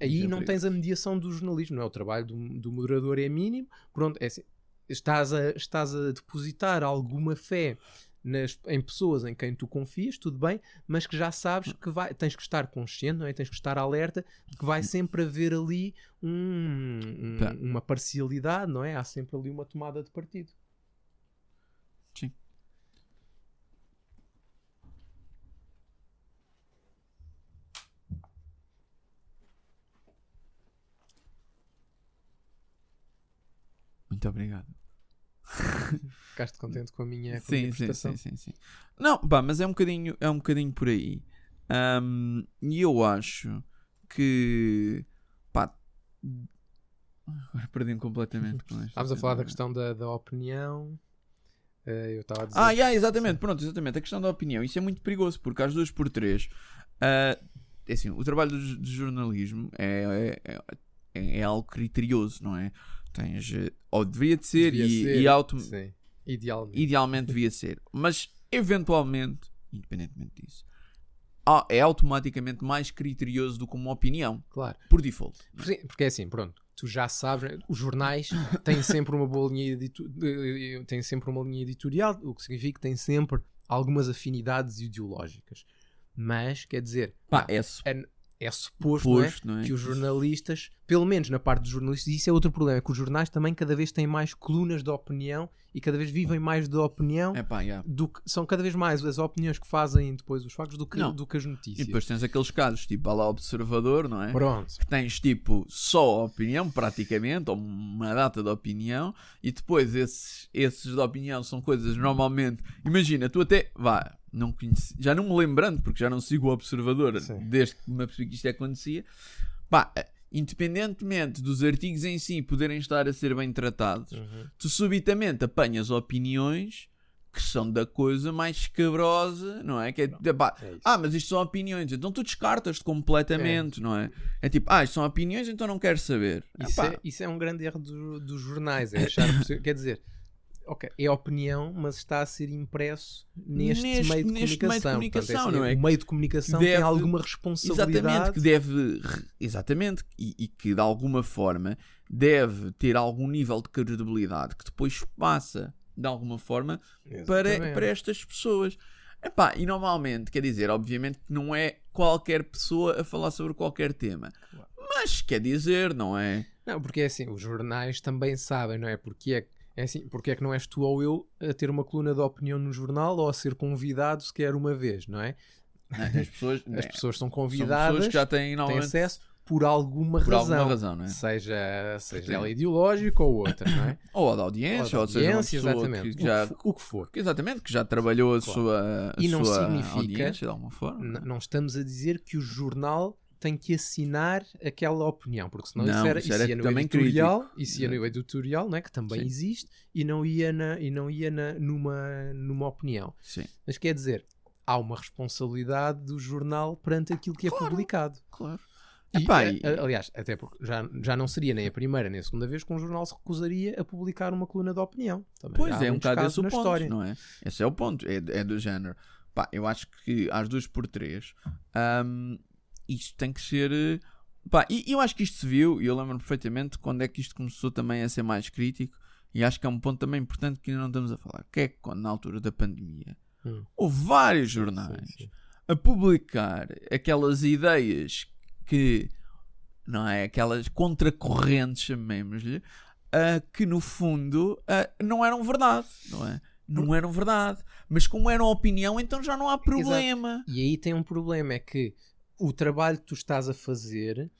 aí é não tens a mediação do jornalismo, não é? O trabalho do, do moderador é mínimo. Pronto, é assim, estás a, estás a depositar alguma fé nas, em pessoas em quem tu confias, tudo bem, mas que já sabes que vai, tens que estar consciente, não é? tens que estar alerta, que vai sempre haver ali um, um, uma parcialidade, não é? Há sempre ali uma tomada de partido. Sim. Muito obrigado. Ficaste contente com a minha, com a Sim, sim, sim, sim, sim. Não, pá, mas é um bocadinho, é um bocadinho por aí. Ahm, E eu acho que. Pá. Agora perdi-me completamente com isto. Estávamos a falar da questão da, da opinião. Eh, eu estava a dizer. Ah, yeah, exatamente, pronto, exatamente. A questão da opinião, isso é muito perigoso, porque às duas por três, é assim, o trabalho do, do jornalismo é, é, é, é algo criterioso, não é? Tens, eh, ou deveria de ser, Devia e, ser, e auto, Sim, idealmente. idealmente devia ser, mas eventualmente, independentemente disso, é automaticamente mais criterioso do que uma opinião, Claro. por default. Porque, porque é assim, pronto, tu já sabes, né, os jornais *laughs* têm sempre uma boa linha de- têm sempre uma linha editorial, o que significa que têm sempre algumas afinidades ideológicas. Mas, quer dizer, Pá, é é, é suposto, não é, não é? que os jornalistas, pelo menos na parte dos jornalistas, e isso é outro problema, é que os jornais também cada vez têm mais colunas de opinião e cada vez vivem mais de opinião. É pá, yeah. Do que, são cada vez mais as opiniões que fazem depois os factos do que, Não. do que as E notícias. depois tens aqueles casos, tipo, a lá observador, não é? Pronto. que tens tipo só opinião, praticamente, ou uma data de opinião, e depois esses, esses de opinião são coisas normalmente. Imagina, tu até. Vá, não conheci, já não me lembrando, porque já não sigo o observador Sim. desde que me apercebi que isto acontecia. Pá, independentemente dos artigos em si poderem estar a ser bem tratados, Uhum. tu subitamente apanhas opiniões que são da coisa mais escabrosa, não é? Que é, pá, É ah, mas isto são opiniões, então tu descartas-te completamente, não é? É tipo, ah, isto são opiniões, então não quero saber. Isso, Epá, é, isso é um grande erro do- dos jornais. É achar quer dizer, ok, é opinião, mas está a ser impresso neste, Neste- meio de neste comunicação. meio de comunicação, Portanto, não é? O meio de comunicação Deve- tem alguma responsabilidade. Exatamente, que deve. Exatamente, e, e que de alguma forma deve ter algum nível de credibilidade que depois passa de alguma forma para, Exatamente. para estas pessoas. Epá, e normalmente, quer dizer, obviamente que não é qualquer pessoa a falar sobre qualquer tema. Claro. Mas quer dizer, não é? Não, porque é assim, os jornais também sabem, não é? Porque é, é assim, porque é que não és tu ou eu a ter uma coluna de opinião no jornal ou a ser convidado sequer uma vez, não é? As pessoas, *laughs* As é, pessoas são são convidadas, pessoas que já têm têm acesso por alguma por razão. alguma razão, não é? Seja, seja Sim. ela ideológica ou outra, não é? Ou a da audiência, Ou ou, de seja, uma audiência, pessoa exatamente. que já, O, que, for- exatamente, que já trabalhou a Claro. sua, a E não sua significa- audiência de alguma forma. N- não estamos a dizer que o jornal tem que assinar aquela opinião, porque senão Não, isso, era, isso era ia no editorial, isso ia no editorial, não é? que também Sim. existe, e não ia, na, e não ia na, numa, numa opinião. Sim, Mas quer dizer, há uma responsabilidade do jornal perante aquilo que é Claro. publicado. claro. E, Epá, a- e- aliás, até porque já, já não seria nem a primeira nem a segunda vez que um jornal se recusaria a publicar uma coluna de opinião. Também Pois é, um bocado esse o ponto, história. não é? Esse é o ponto, é, é do género. Pá, eu acho que às duas por três hum, isto tem que ser. eh, Pá, e eu acho que isto se viu, e eu lembro perfeitamente quando é que isto começou também a ser mais crítico, e acho que é um ponto também importante que ainda não estamos a falar, que é que quando na altura da pandemia Hum. houve vários jornais sim, sim. a publicar aquelas ideias que não é aquelas contracorrentes chamemos-lhe ah, que no fundo ah, não eram verdade não é não eram verdade mas como eram opinião então já não há problema E aí tem um problema, é que o trabalho que tu estás a fazer,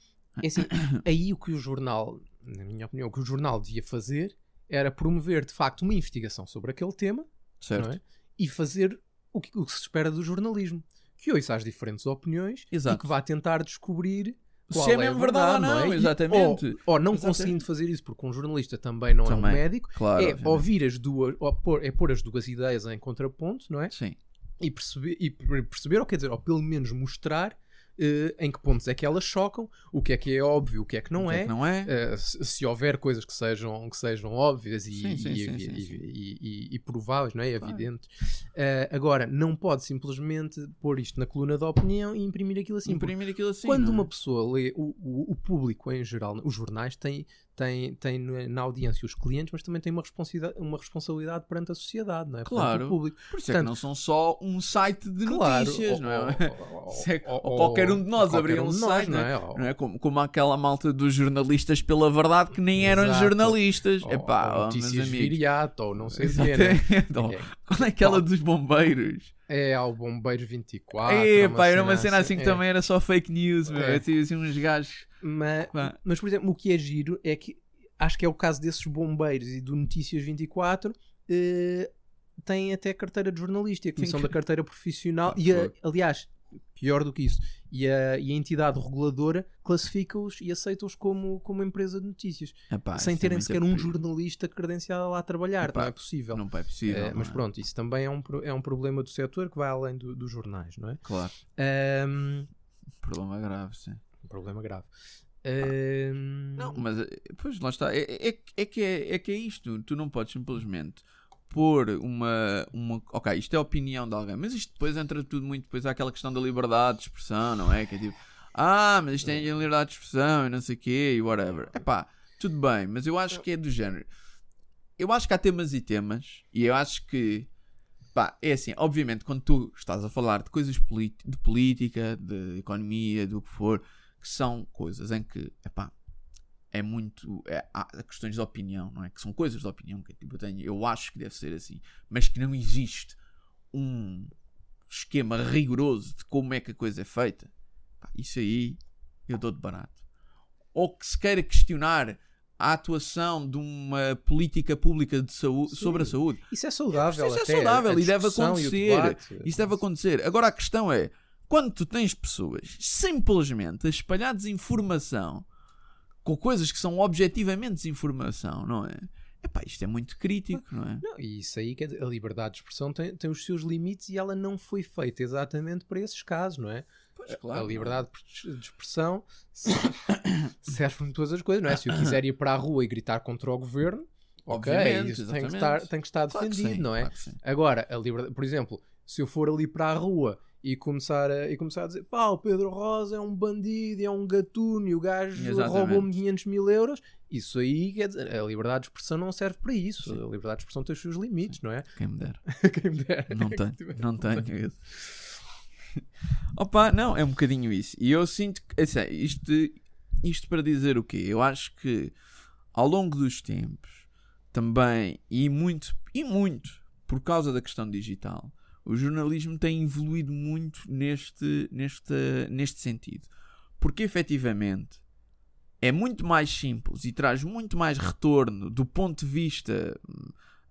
é assim, *coughs* aí o que o jornal, na minha opinião, o que o jornal devia fazer era promover de facto uma investigação sobre aquele tema certo não é? e fazer o que, o que se espera do jornalismo. Que ouça as diferentes opiniões Exato. e que vá tentar descobrir qual se é a mesmo verdade, ou não é? E- exatamente Ou, ou não Exatamente. conseguindo fazer isso, porque um jornalista também não é Também. um médico, claro é obviamente. ouvir as duas, ou pôr, é pôr as duas ideias em contraponto, não é? sim e perceber, e per- perceber ou quer dizer, ou pelo menos mostrar eh, em que pontos é que elas chocam, o que é que é óbvio, o que é que não O que é. que não é Eh, se, se houver coisas que sejam, que sejam óbvias e, prováveis, não é? Claro. evidentes. Eh, agora, não pode simplesmente pôr isto na coluna de opinião e imprimir aquilo assim. imprimir aquilo assim quando é? uma pessoa lê, o, o, o público em geral, os jornais têm, têm, têm na audiência os clientes, mas também têm uma responsabilidade, uma responsabilidade perante a sociedade, não é? Perante Claro. o público. por isso é que Portanto, não são só um site de Claro, notícias ou- não é? *laughs* ou- ou- Se é- ou- ou qualquer um de nós qualquer abria um de nós, site, não é? Ou- não é? Como, como aquela malta dos jornalistas pela verdade que nem eram Exato. jornalistas. ou- Epá, ou oh, notícias viriato, ou não sei o *laughs* né? Ou- É- Qual é aquela dos bombeiros? É ao Bombeiro 24. Epá, era uma cena assim que é. também era só fake news, meu. É. É. Assim, assim, uns gajos. Mas, Pá. mas, por exemplo, o que é giro é que acho que é o caso desses bombeiros e do Notícias 24. eh, tem até carteira de jornalista a comissão que- da carteira profissional. Ah, e, a- aliás, pior do que isso, e a, e a entidade reguladora classifica-os e aceita-os como, como empresa de notícias, Epá, sem é terem muito sequer um jornalista credenciado lá a trabalhar. Epá, não é possível. Não é possível. Eh, não mas é? pronto, isso também é um, é um problema do setor que vai além do- dos jornais, não é? Claro. Ahm, Problema grave, sim. um problema grave. Ahm, Não, mas eh, pois lá está. É, é, é que é, é que é isto. Tu não podes simplesmente pôr uma, uma. Ok, isto é a opinião de alguém, mas isto depois entra tudo muito. Depois há aquela questão da liberdade de expressão, não é? Que é tipo, ah, mas isto é liberdade de expressão e não sei o quê e whatever. Epá, tudo bem, mas eu acho que é do género. Eu acho que há temas e temas, e eu acho que. Pá, é assim, obviamente, quando tu estás a falar de coisas de política, de economia, do que for, que são coisas em que, epá, é muito. É, há questões de opinião, não é? Que são coisas de opinião que tipo, eu tenho. Eu acho que deve ser assim, mas que não existe um esquema rigoroso de como é que a coisa é feita. Pá, isso aí eu dou de barato. Ou que se queira questionar a atuação de uma política pública de saúde, Sim. sobre a saúde. Isso é saudável. Isso é saudável e deve discussão e acontecer. debate. Isso deve acontecer. Agora a questão é: quando tu tens pessoas simplesmente a espalhar desinformação com coisas que são objetivamente desinformação, não é? Epá, isto é muito crítico, não é? Não, e isso aí, dizer, a liberdade de expressão tem, tem os seus limites e ela não foi feita exatamente para esses casos, não é? Pois, a liberdade de expressão se- *coughs* serve para todas as coisas, não é? Se eu quiser ir para a rua e gritar contra o governo, ok, isso tem que, estar, tem que estar Claro que defendido, sim, não é? claro que. Agora, a liberdade, por exemplo, se eu for ali para a rua e começar a, e começar a dizer pá, o Pedro Rosa é um bandido, é um gatuno e o gajo roubou-me 500 mil euros, isso aí quer dizer, a liberdade de expressão não serve para isso. Sim. A liberdade de expressão tem os seus limites, não é? Quem me dera. *laughs* Quem me dera. Não tenho, não tenho isso. *laughs* Opa, não, é um bocadinho isso. E eu sinto que, assim, isto, isto para dizer o quê? Eu acho que ao longo dos tempos, também, e muito, e muito, por causa da questão digital, o jornalismo tem evoluído muito neste, neste, neste sentido. Porque efetivamente é muito mais simples e traz muito mais retorno do ponto de vista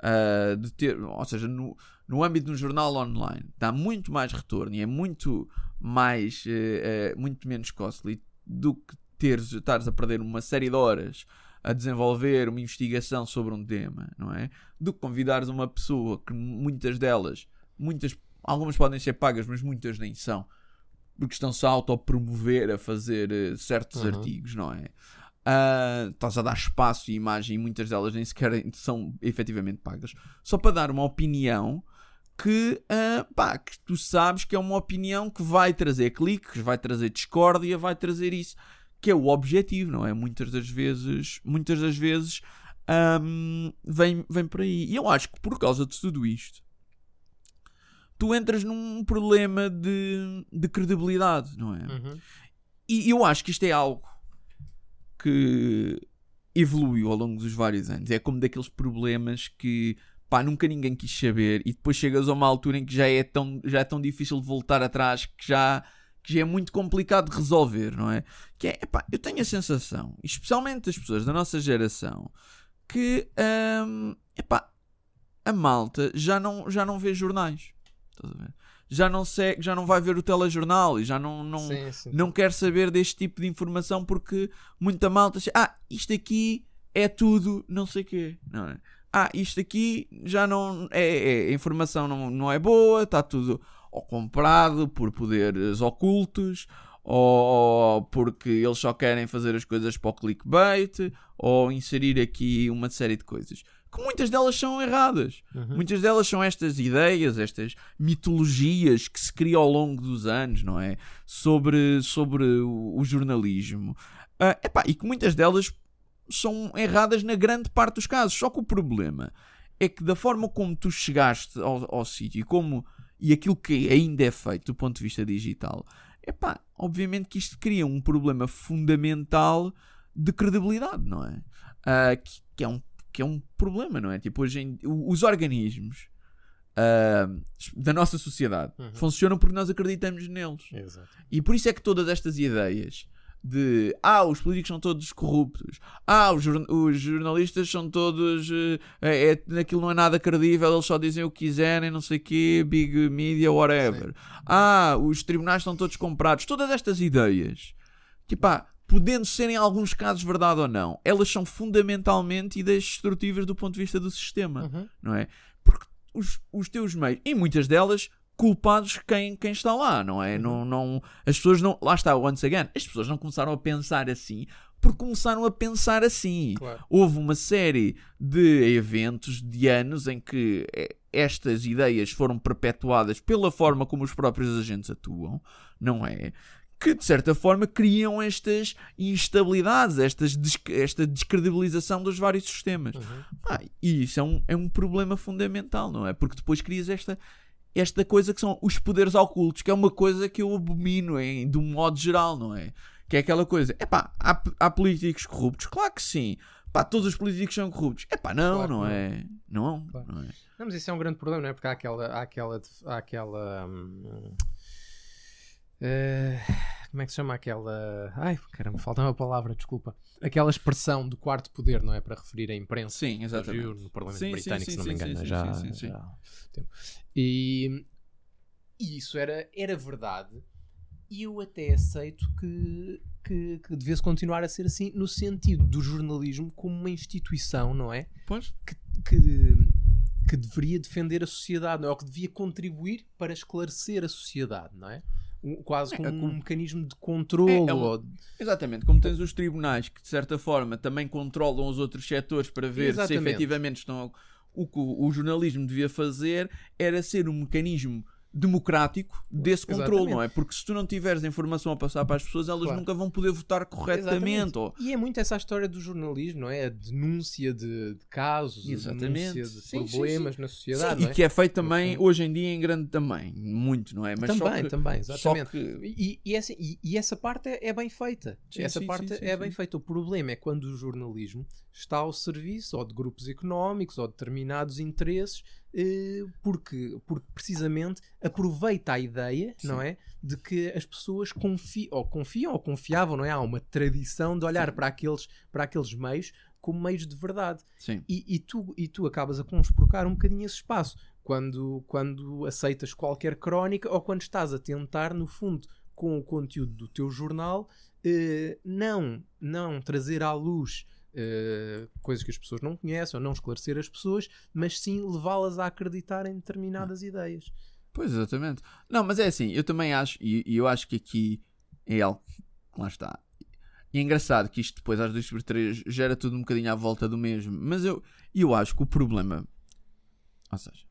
ah, de ter, ou seja, no, no âmbito de um jornal online, dá muito mais retorno e é muito mais, eh, eh, muito menos costly do que teres, estares a perder uma série de horas a desenvolver uma investigação sobre um tema, não é? Do que convidares uma pessoa que muitas delas, muitas, algumas podem ser pagas, mas muitas nem são, porque estão-se a autopromover a fazer eh, certos Uhum. artigos, não é? Ah, estás a dar espaço e imagem e muitas delas nem sequer *laughs* são efetivamente pagas, só para dar uma opinião que, ah, pá, que tu sabes que é uma opinião que vai trazer cliques, vai trazer discórdia, vai trazer isso, que é o objetivo, não é? Muitas das vezes, muitas das vezes ahm, vem, vem por aí. E eu acho que por causa de tudo isto, tu entras num problema de, de credibilidade, não é? Uhum. E eu acho que isto é algo que evoluiu ao longo dos vários anos. É como daqueles problemas que pá, nunca ninguém quis saber e depois chegas a uma altura em que já é tão, já é tão difícil de voltar atrás que já, que já é muito complicado de resolver, não é? Que é, epá, eu tenho a sensação, especialmente as pessoas da nossa geração, que hum, epá, a malta já não, já não vê jornais. Estás a ver? Já não, segue, já não vai ver o telejornal e já não, não, Sim, sim. não quer saber deste tipo de informação porque muita malta ah, isto aqui é tudo não sei quê, não é? Ah, isto aqui já não é, é- a informação não, não é boa, está tudo ou comprado por poderes ocultos ou porque eles só querem fazer as coisas para o clickbait ou inserir aqui uma série de coisas que muitas delas são erradas. Uhum. Muitas delas são estas ideias, estas mitologias que se criam ao longo dos anos, não é? Sobre, sobre o, o jornalismo. Ah, epá, e que muitas delas são erradas na grande parte dos casos. Só que o problema é que da forma como tu chegaste ao, ao sítio e como e aquilo que ainda é feito do ponto de vista digital, epá, obviamente que isto cria um problema fundamental de credibilidade, não é? Ah, que, que é um que é um problema, não é? Tipo, hoje em- os organismos ah, da nossa sociedade Uhum. funcionam porque nós acreditamos neles. Exato. E por isso é que todas estas ideias de ah, os políticos são todos corruptos, ah, os, os jornalistas são todos eh, é, é, aquilo não é nada credível, eles só dizem o que quiserem, não sei o quê, big media, whatever. Ah, os tribunais estão todos comprados, todas estas ideias, que pá, podendo ser em alguns casos verdade ou não, elas são fundamentalmente ideias destrutivas do ponto de vista do sistema Uhum. não é? Porque os, os teus meios, e muitas delas culpados quem, quem está lá, não é? Não, não, as pessoas não, lá está, once again, as pessoas não começaram a pensar assim porque começaram a pensar assim. Claro. Houve uma série de eventos de anos em que eh, estas ideias foram perpetuadas pela forma como os próprios agentes atuam, não é? Que de certa forma criam estas instabilidades, estas, desc- esta descredibilização dos vários sistemas. Uhum. Pá, e isso é um, é um problema fundamental, não é? Porque depois crias esta, esta coisa que são os poderes ocultos, que é uma coisa que eu abomino em, de um modo geral, não é? Que é aquela coisa, é pá, há, há políticos corruptos? Claro que sim. Pá, todos os políticos são corruptos. É pá, não, Claro não não. é? Não, Claro. não é? Não, mas isso é um grande problema, não é? Porque há aquela. Há aquela, há aquela hum, eh, como é que se chama aquela. Ai, caramba, falta uma palavra, desculpa. Aquela expressão do quarto poder, não é? Para referir à imprensa. Sim, exatamente. Surgiu no Parlamento Sim, Britânico, sim, se não sim, me engano, já, sim, sim, sim. já. E, e isso era, era verdade. E eu até aceito que, que, que devesse continuar a ser assim, no sentido do jornalismo como uma instituição, não é? Pois? que, que deveria defender a sociedade, não é? Ou que devia contribuir para esclarecer a sociedade, não é? Um- quase É, como um como- mecanismo de controle. É, é ou- Exatamente, como tens os tribunais que de certa forma também controlam os outros setores para ver se Exatamente. efetivamente estão. O que o o jornalismo devia fazer era ser um mecanismo democrático desse controle, não é? Porque se tu não tiveres informação a passar para as pessoas, elas Claro. nunca vão poder votar corretamente. Ou... E é muito essa a história do jornalismo, não é? A denúncia de, de casos, a Exatamente. denúncia de Sim, sim, problemas na sociedade, Sim, não e é? que é feito também hoje em dia em grande também, muito, não é? Mas também, que- também, exatamente. que- E, e essa, e- e essa parte é, é bem feita. Sim, essa sim, parte sim, sim, é sim. bem feita. O problema é quando o jornalismo está ao serviço ou de grupos económicos ou de determinados interesses, porque, porque precisamente aproveita a ideia, não é? De que as pessoas confiam, ou confiam ou confiavam, não é? Há uma tradição de olhar para aqueles, para aqueles meios como meios de verdade. Sim. E, e tu, e tu acabas a conspurcar um bocadinho esse espaço quando, quando aceitas qualquer crónica ou quando estás a tentar, no fundo, com o conteúdo do teu jornal, eh, não, não trazer à luz eh, coisas que as pessoas não conhecem ou não esclarecer as pessoas, mas sim levá-las a acreditar em determinadas ideias. Pois, exatamente. Não, mas é assim, eu também acho, e, e eu acho que aqui é algo que lá está. E é engraçado que isto depois às 2 por 3 gera tudo um bocadinho à volta do mesmo. Mas eu, eu acho que o problema. Ou seja,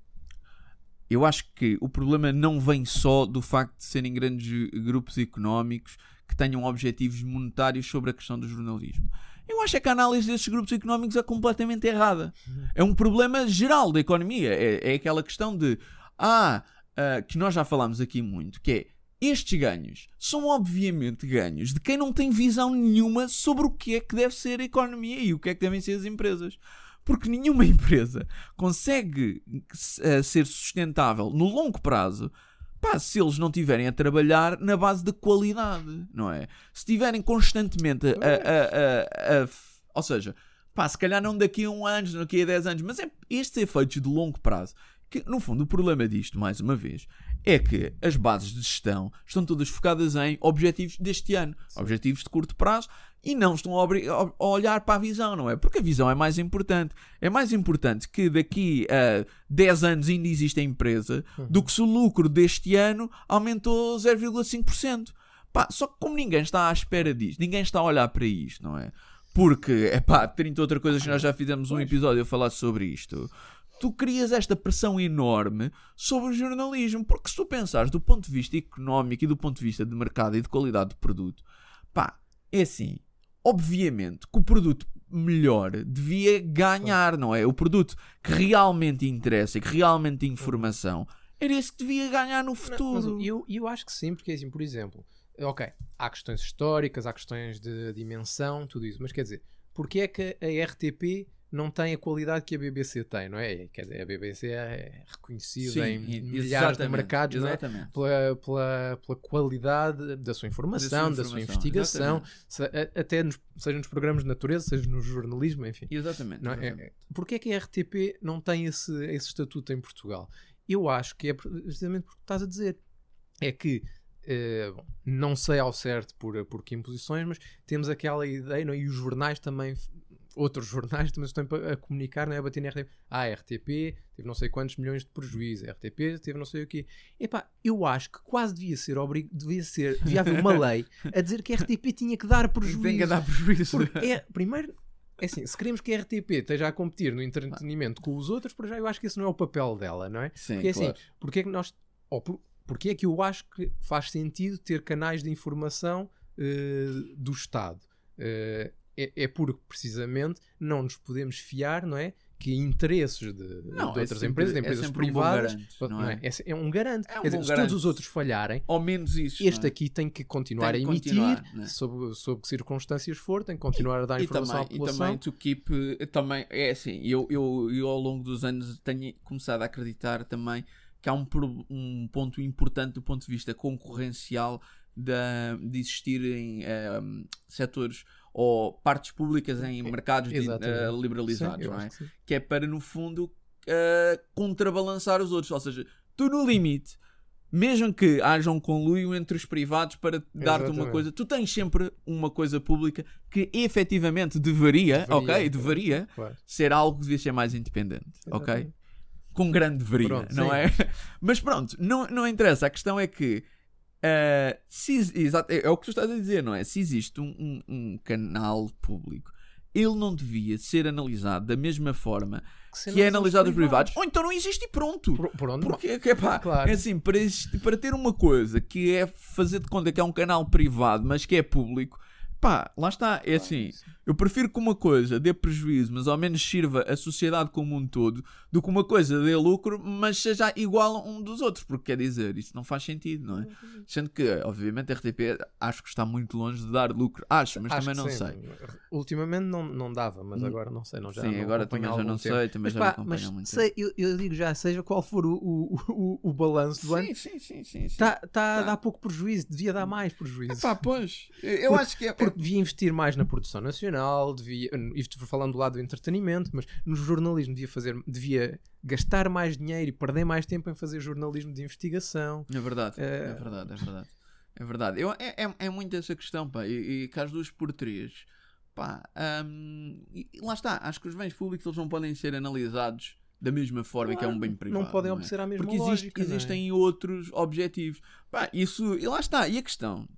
eu acho que o problema não vem só do facto de serem grandes grupos económicos que tenham objetivos monetários sobre a questão do jornalismo. Eu acho é que a análise desses grupos económicos é completamente errada. É um problema geral da economia. É, é aquela questão de. Ah, ah, que nós já falámos aqui muito, que é. Estes ganhos são obviamente ganhos de quem não tem visão nenhuma sobre o que é que deve ser a economia e o que é que devem ser as empresas. Porque nenhuma *laughs* empresa consegue eh, ser sustentável no longo prazo pá, se eles não estiverem a trabalhar na base da qualidade, não é? Se estiverem constantemente a, a- a- a- ou seja, pá, se calhar não daqui a um ano, daqui a 10 anos, mas é estes efeitos de longo prazo. Que, no fundo, o problema disto, mais uma vez, é que as bases de gestão estão todas focadas em objetivos deste ano, objetivos de curto prazo, e não estão a, a- olhar para a visão, não é? Porque a visão é mais importante. É mais importante que daqui a 10 anos ainda exista a empresa do que se o lucro deste ano aumentou 0,5%. Pá, só que como ninguém está à espera disto, ninguém está a olhar para isto, não é? Porque, é pá, 30 outras coisas que nós já fizemos um episódio a falar sobre isto. Tu crias esta pressão enorme sobre o jornalismo, porque se tu pensares do ponto de vista económico e do ponto de vista de mercado e de qualidade de produto, pá, é assim, obviamente que o produto melhor devia ganhar, não é? O produto que realmente interessa e que realmente tem informação era esse que devia ganhar no Não, mas futuro. eu, eu acho que sim, porque assim, por exemplo, ok, há questões históricas, há questões de dimensão, tudo isso, mas quer dizer, porque é que a RTP não tem a qualidade que a BBC tem, não é? Quer dizer, a BBC é reconhecida Sim, em milhares de mercados, é? Pela, pela, pela qualidade da sua informação, da sua, informação, investigação, exatamente. se- a- até nos, seja nos programas de natureza, seja no jornalismo, enfim. Exatamente. Não é? exatamente. Porquê é que a RTP não tem esse, esse estatuto em Portugal? Eu acho que é precisamente porque estás a dizer. É que, eh, bom, não sei ao certo por, por que imposições, mas temos aquela ideia, não é? e os jornais também, outros jornais também estão a comunicar, não é? A bater na RTP. Ah, a RTP teve não sei quantos milhões de prejuízo, a RTP teve não sei o quê. Epá, eu acho que quase devia ser, obrig... devia ser, devia haver uma lei a dizer que a RTP tinha que dar prejuízo. Tem que dar prejuízo. É, primeiro, é assim, se queremos que a RTP esteja a competir no entretenimento com os outros, para já eu acho que esse não é o papel dela, não é? Sim, Porque é assim, claro. porque é que nós. Ou por, porque é que eu acho que faz sentido ter canais de informação eh, do Estado? Eh, é, é porque, precisamente, não nos podemos fiar, não é? Que interesses de, de Não, é outras sempre- empresas, de é empresas um bom privadas, garante, não não é? é? É, é um garante. É um dizer, bom se garante. todos os outros falharem, Ao menos isso. este é? aqui tem que continuar Tem a que emitir, continuar, sob, sob que circunstâncias for, tem que continuar a dar e informação também, à população. E também to keep, eh, também, é assim, eu, eu, eu ao longo dos anos tenho começado a acreditar também que há um, um ponto importante do ponto de vista concorrencial da, de existirem eh, setores ou partes públicas em mercados de- Exatamente. eh, liberalizados, Sim, não é? que que é para no fundo eh, contrabalançar os outros, ou seja, tu no limite, mesmo que haja um conluio entre os privados para dar-te uma coisa, tu tens sempre uma coisa pública que efetivamente deveria, Deveria, ok, deveria Claro. ser algo que devia ser mais independente, ok? Exatamente. Com grande deveria, Pronto, não sim. é? *laughs* Mas pronto, não, não interessa, a questão é que eh, se, ex- exato, é, é o que tu estás a dizer, não é? Se existe um, um- um canal público, ele não devia ser analisado da mesma forma se que é analisado os os privados. Ou então não existe e pronto. Por, por onde? Porque que é pá, Claro. é assim, para, para ter uma coisa que é fazer de conta que é um canal privado, mas que é público, pá, lá está. É assim, eu prefiro que uma coisa dê prejuízo, mas ao menos sirva a sociedade como um todo, do que uma coisa dê lucro, mas seja igual a um dos outros. Porque quer dizer, isso não faz sentido, não é? Sendo que, obviamente, a RTP acho que está muito longe de dar lucro. Acho, mas Acho também não sim. sei. Ultimamente não, não dava, mas agora não sei. Não, já Sim, não agora também já não tempo. sei, também Mas, já pá, não acompanho muito sei, eu, eu digo já, seja qual for o, o, o, o balanço do ano, Sim, sim, sim, sim, sim. está tá a Tá. dar pouco prejuízo, devia dar mais prejuízo. Epá, pois, eu Porque- acho que é. Porque devia investir mais na produção nacional, devia, isto falando do lado do entretenimento, mas no jornalismo devia fazer, devia gastar mais dinheiro e perder mais tempo em fazer jornalismo de investigação. É verdade, é, É. verdade, é verdade. É verdade. Eu, é, é, é muito essa questão, pá. E, e que às duas por três, pá. e lá está. Acho que os bens públicos eles não podem ser analisados da mesma forma que é um bem privado. não podem é? obedecer à mesma Porque existe- lógica. não é? existem outros objetivos. Pá, isso, e lá está. E a questão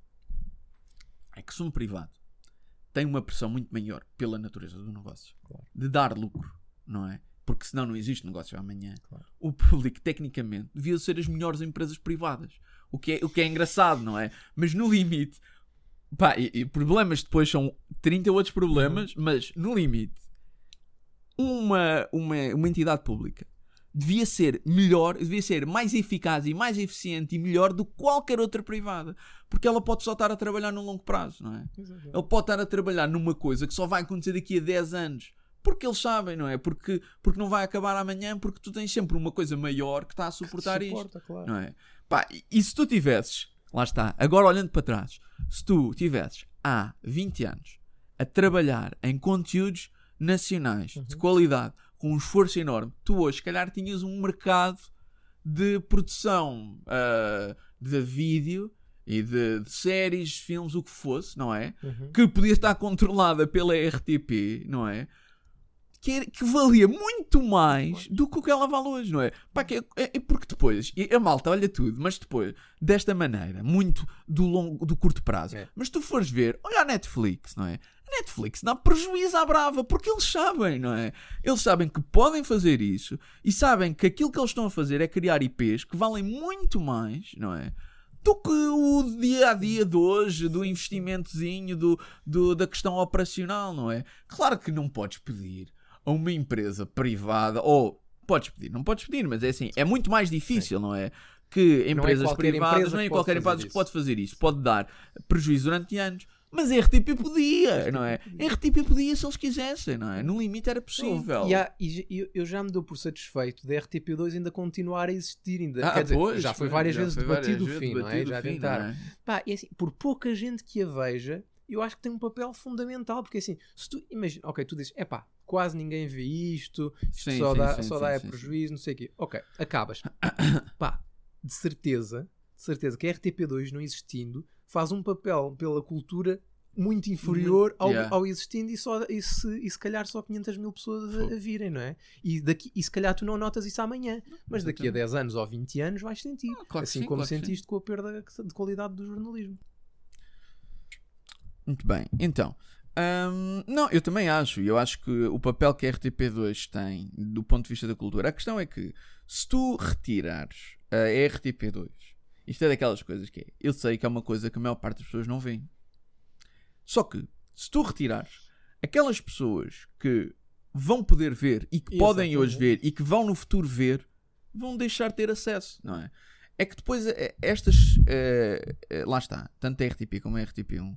é que se um privado tem uma pressão muito maior pela natureza do negócio Claro. de dar lucro, não é? Porque senão não existe negócio amanhã. Claro. O público, tecnicamente, devia ser as melhores empresas privadas. O que é, o que é engraçado, não é? Mas no limite, pá, e, e problemas depois são 30 outros problemas, Uhum. mas no limite, uma, uma, uma entidade pública devia ser melhor, devia ser mais eficaz e mais eficiente e melhor do que qualquer outra privada. Porque ela pode só estar a trabalhar no longo prazo, não é? Exatamente. Ele pode estar a trabalhar numa coisa que só vai acontecer daqui a 10 anos. Porque eles sabem, não é? Porque, porque não vai acabar amanhã, porque tu tens sempre uma coisa maior que está a suportar isto. Suporta, claro. Não é? Pá, e- e se tu tivesses, lá está, agora olhando para trás, se tu tivesses há 20 anos a trabalhar em conteúdos nacionais de qualidade, com um esforço enorme, tu hoje, se calhar, tinhas um mercado de produção ah, de vídeo e de, de séries, filmes, o que fosse, não é? Uhum. que podia estar controlada pela RTP, não é? Que, era- que valia muito mais do que o que ela vale hoje, não é? Pá, que é, é- é porque depois, e a malta olha tudo, mas depois, desta maneira, muito do longo, do curto prazo, É. mas tu fores ver, olha a Netflix, não é? Netflix dá prejuízo à brava, porque eles sabem, não é? Eles sabem que podem fazer isso e sabem que aquilo que eles estão a fazer é criar IPs que valem muito mais, não é? do que o dia a dia de hoje, do investimentozinho, do, do- da questão operacional, não é? Claro que não podes pedir a uma empresa privada, ou podes pedir, não podes pedir, mas é assim, é muito mais difícil, não é? Que Não é empresas privadas, empresa não é que qualquer empresa que pode fazer isso, pode dar prejuízo durante anos. Mas RTP podia, não é? A RTP podia se eles quisessem, não é? No limite era possível. E, há- e eu, já me dou por satisfeito da RTP2 ainda continuar a existir. Ainda, Ah, dizer, pois, já foi várias já vezes foi várias debatido o fim, não é? debatido Já fim, tentaram. é? Pá, e assim, por pouca gente que a veja, eu acho que tem um papel fundamental, porque assim, se tu imagina, ok, tu dizes, é pá, quase ninguém vê isto, isto Sim, só sim, dá, sim, só dá é prejuízo, não sei o quê. Ok, acabas. *coughs* pá, de certeza, de certeza que a RTP2 não existindo faz um papel pela cultura muito inferior ao, Yeah. ao existindo e, só, e, se, e se calhar só 500 mil pessoas a, a virem, não é? E, daqui, e se calhar tu não notas isso amanhã, mas daqui a 10 anos ou 20 anos vais sentir. Ah, claro assim sim, como claro sentiste com a perda de qualidade do jornalismo. Muito bem, então. hum, não, eu também acho. Eu acho que o papel que a RTP2 tem do ponto de vista da cultura, a questão é que se tu retirares a RTP2, isto é daquelas coisas que é. Eu sei que é uma coisa que a maior parte das pessoas não vê. Só que se tu retirares aquelas pessoas que vão poder ver e que podem hoje ver e que vão no futuro ver, vão deixar de ter acesso, não é? É que depois eh, estas. eh, eh, lá está, tanto a RTP como a RTP1,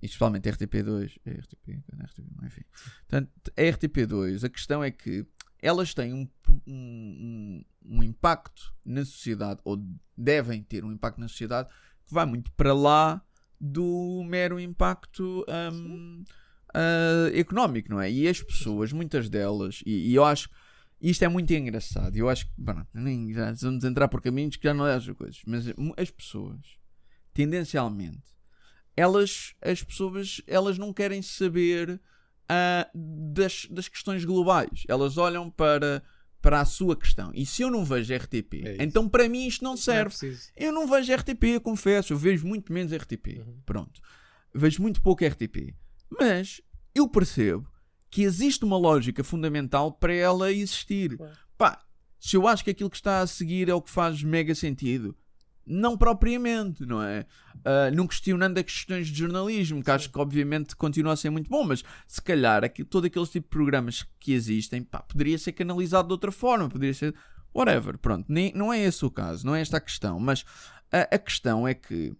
e especialmente a RTP2, a RTP, a RTP1, enfim. Tanto a RTP2, a questão é que elas têm um, um, um- um impacto na sociedade, ou devem ter um impacto na sociedade, que vai muito para lá do mero impacto hum, ah, económico, não é? E as pessoas, muitas delas, e, e eu acho isto é muito engraçado. Eu acho que, bom, nem já vamos entrar por caminhos que já não é as coisas, mas as pessoas, tendencialmente, elas, as pessoas, elas não querem saber ah, das, das questões globais. Elas olham para, para a sua questão. E se eu não vejo RTP, É então para mim isto não Não é serve. Eu não vejo RTP, eu confesso. Eu vejo muito menos RTP. Uhum. Pronto. Vejo muito pouco RTP. Mas eu percebo que existe uma lógica fundamental para ela existir. Claro. Pá, se eu acho que aquilo que está a seguir é o que faz mega sentido, não propriamente, não é? Ah, não questionando as questões de jornalismo, que acho que obviamente continua a ser muito bom, mas se calhar aqui, todo aquele tipo de programas que existem, pá, poderia ser canalizado de outra forma, poderia ser whatever, pronto, nem, não é esse o caso, não é esta a questão, mas a, a questão é que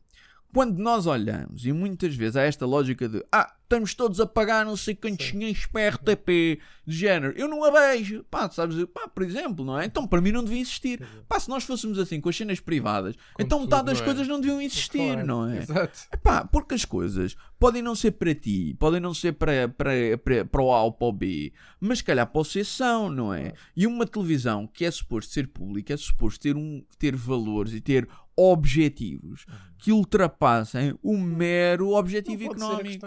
quando nós olhamos, e muitas vezes há esta lógica de ah, estamos todos a pagar não sei quantos dinheiros para a RTP, de género, eu não a vejo, pá, sabes, pá, por exemplo, não é? Então para mim não devia existir. Pá, se nós fôssemos assim com as cenas privadas, então tudo, metade das é? coisas não deviam existir, Claro, não é? Exato. Epá, porque as coisas podem não ser para ti, podem não ser para, para, para, para o A ou para o B, mas se calhar para o C são, não é? E uma televisão que é suposto ser pública, é suposto ter, um, ter valores e ter objetivos que ultrapassem o mero objetivo económico.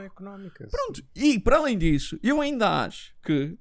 Pronto, e para além disso, eu ainda acho que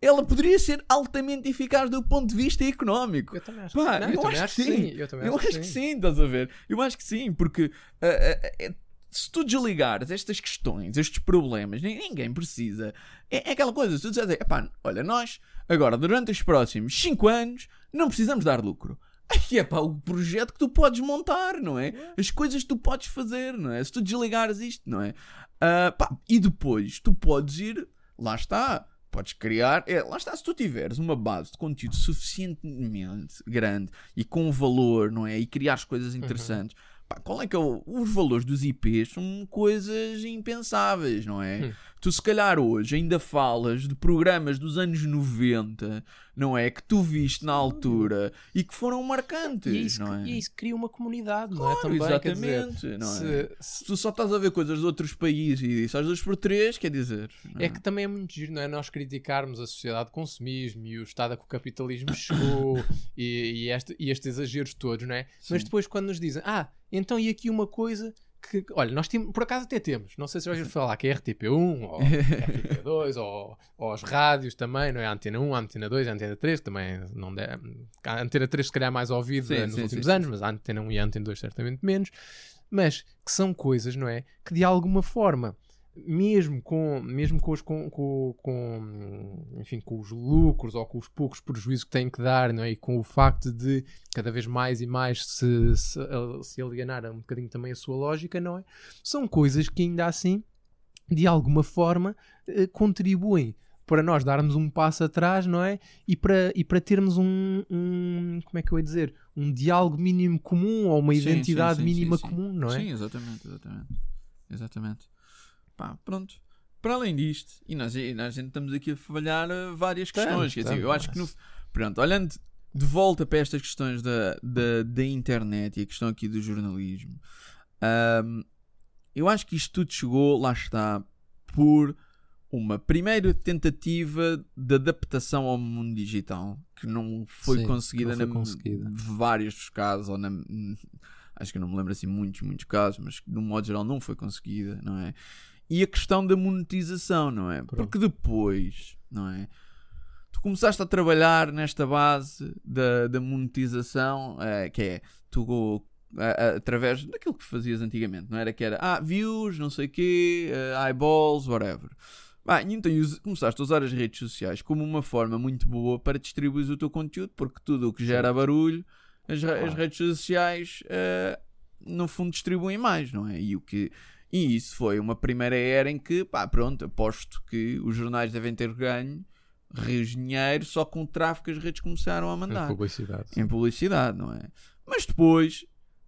ela poderia ser altamente eficaz do ponto de vista económico. Eu também acho Pá, que eu eu acho acho que sim. sim. Eu também Eu acho que sim, estás a ver? Eu acho que sim, porque ah, ah, ah, se tu desligares estas questões, estes problemas, ni- ninguém precisa. É, é aquela coisa, se tu epá, olha, nós agora, durante os próximos 5 anos, não precisamos dar lucro. Aí é pá, o projeto que tu podes montar, não é? As coisas que tu podes fazer, não é? Se tu desligares isto, não é? Ah, pá, e depois tu podes ir, lá está, podes criar, é, lá está, se tu tiveres uma base de conteúdo suficientemente grande e com valor, não é? E criares coisas interessantes, pá, qual é que é o, os valores dos IPs? São coisas impensáveis, não é? Hum. Tu se calhar hoje ainda falas de programas dos anos 90, não é? Que tu viste na altura e que foram marcantes, E é isso, não é? que- e é isso cria uma comunidade, não Claro, é? Também, quer dizer, exatamente, não é? se- se- tu só estás a ver coisas de outros países e isso às duas por três, quer dizer. não É que também é muito giro, não é? Nós criticarmos a sociedade de consumismo e o estado a que o capitalismo chegou *coughs* e, e, este- e estes exageros todos, não é? Mas Sim. depois quando nos dizem, ah, então e aqui uma coisa que, olha, nós temos, por acaso até temos, não sei se vais falar que é RTP1 ou *laughs* RTP2 ou, ou as rádios também, não é? A Antena 1, a Antena 2, a Antena 3, que também não deve, a Antena 3 se calhar é mais ouvido Sim, eh, nos sim, últimos sim, anos, mas a Antena 1 e a Antena 2 certamente menos, mas que são coisas, não é? Que de alguma forma mesmo com, mesmo com, os, com, com, com, enfim, com os lucros ou com os poucos prejuízos que têm que dar, não é? E com o facto de cada vez mais e mais se, se, se alienar um bocadinho também a sua lógica, não é? São coisas que ainda assim, de alguma forma, eh, contribuem para nós darmos um passo atrás, não é? E para, e para termos um, um, como é que eu ia dizer? Um diálogo mínimo comum ou uma Sim, identidade sim, sim, mínima comum, não é? Sim, exatamente, exatamente. Exatamente. Pá, pronto. Para além disto, e nós, e nós estamos aqui a falhar uh, várias Estamos, questões. Quer dizer, eu estamos, acho que no, pronto, olhando de volta para estas questões da, da, da internet e a questão aqui do jornalismo, ahm, eu acho que isto tudo chegou, lá está, por uma primeira tentativa de adaptação ao mundo digital que não foi Sim, conseguida não foi na conseguida. vários dos casos, ou na, acho que eu não me lembro assim muitos, muitos casos, mas um modo geral não foi conseguida, não é? E a questão da monetização, não é? Porque depois, não é? Tu começaste a trabalhar nesta base da, da monetização, eh, que é tu a- a- através daquilo que fazias antigamente, não era? Que era ah, views, não sei o quê, eh, eyeballs, whatever. Ah, então começaste a usar as redes sociais como uma forma muito boa para distribuir o teu conteúdo, porque tudo o que gera barulho, as, as redes sociais, eh, no fundo, distribuem mais, não é? E, o que, e isso foi uma primeira era em que, pá, pronto, aposto que os jornais devem ter ganho rios de dinheiro só com o tráfego que as redes começaram a mandar Em publicidade. em publicidade, não é? Mas depois,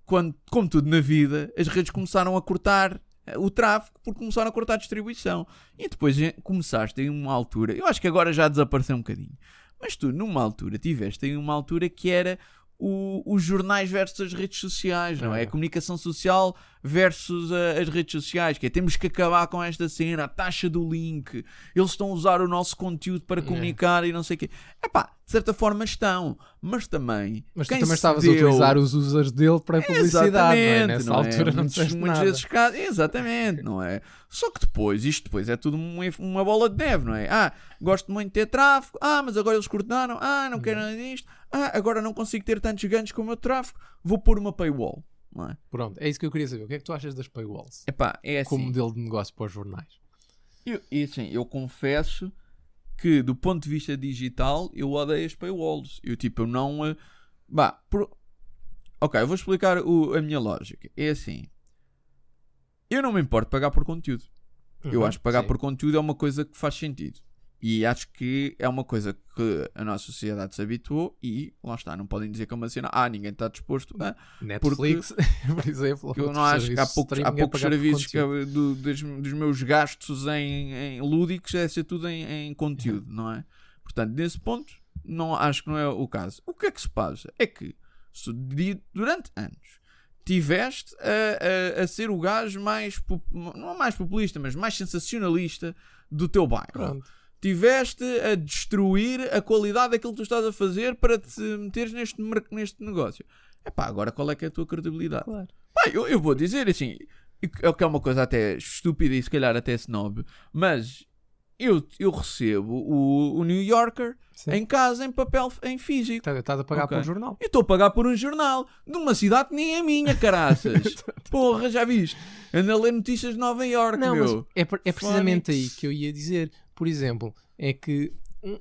quando, como tudo na vida, as redes começaram a cortar eh, o tráfego porque começaram a cortar a distribuição. E depois eh, começaste em uma altura, eu acho que agora já desapareceu um bocadinho, mas tu numa altura tiveste em uma altura que era o- os jornais versus as redes sociais, não é? É. A comunicação social versus eh, as redes sociais, que é temos que acabar com esta cena, a taxa do link, eles estão a usar o nosso conteúdo para É. comunicar e não sei o quê. Epá, de certa forma estão, mas também. Mas tu também estavas deu- a utilizar os users dele para a publicidade, não é? Exatamente, Nessa não é? altura não muitos, muitos nada. desses casos, exatamente, não é? Só que depois, isto depois é tudo um- uma bola de neve, não é? Ah, gosto muito de ter tráfego, ah, mas agora eles cortaram, ah, não quero nada disto, ah, agora não consigo ter tantos ganhos com o meu tráfego, vou pôr uma paywall, não é? Pronto, é isso que eu queria saber. O que é que tu achas das paywalls? Epá, é assim. Como modelo de negócio para os jornais. Eu, e assim, eu confesso que do ponto de vista digital eu odeio as paywalls. Eu tipo, eu não. eh, Bah, por- ok, eu vou explicar o- a minha lógica. É assim. Eu não me importo pagar por conteúdo. Eu Uhum, acho que pagar sim. por conteúdo é uma coisa que faz sentido. E acho que é uma coisa que a nossa sociedade se habituou e lá está, não podem dizer que é uma cena, ah, ninguém está disposto a. Netflix, *laughs* por exemplo. Que eu não acho que há poucos, há a poucos serviços que, eu- do- dos, dos meus gastos em, em lúdicos deve ser tudo em, em conteúdo, não é? Portanto, nesse ponto, não, acho que não é o caso. O que é que se passa? É que durante anos tiveste a, a, a ser o gajo mais, não mais populista, mas mais sensacionalista do teu bairro. Pronto. Tiveste a destruir a qualidade daquilo que tu estás a fazer para te meteres neste, neste negócio. Epá, agora qual é que é a tua credibilidade? Claro. Pá, eu, eu vou dizer assim, é que é uma coisa até estúpida e se calhar até snob, mas eu, eu recebo o, o New Yorker Sim. em casa em papel em físico. Estás estás a pagar Ok. por um jornal. Eu estou a pagar por um jornal de uma cidade que nem é minha, caraças. *laughs* Porra, já viste? Ando a ler notícias de Nova York, Não, mas meu. é, é precisamente aí Phonics. que eu ia dizer. Por exemplo, é que, um,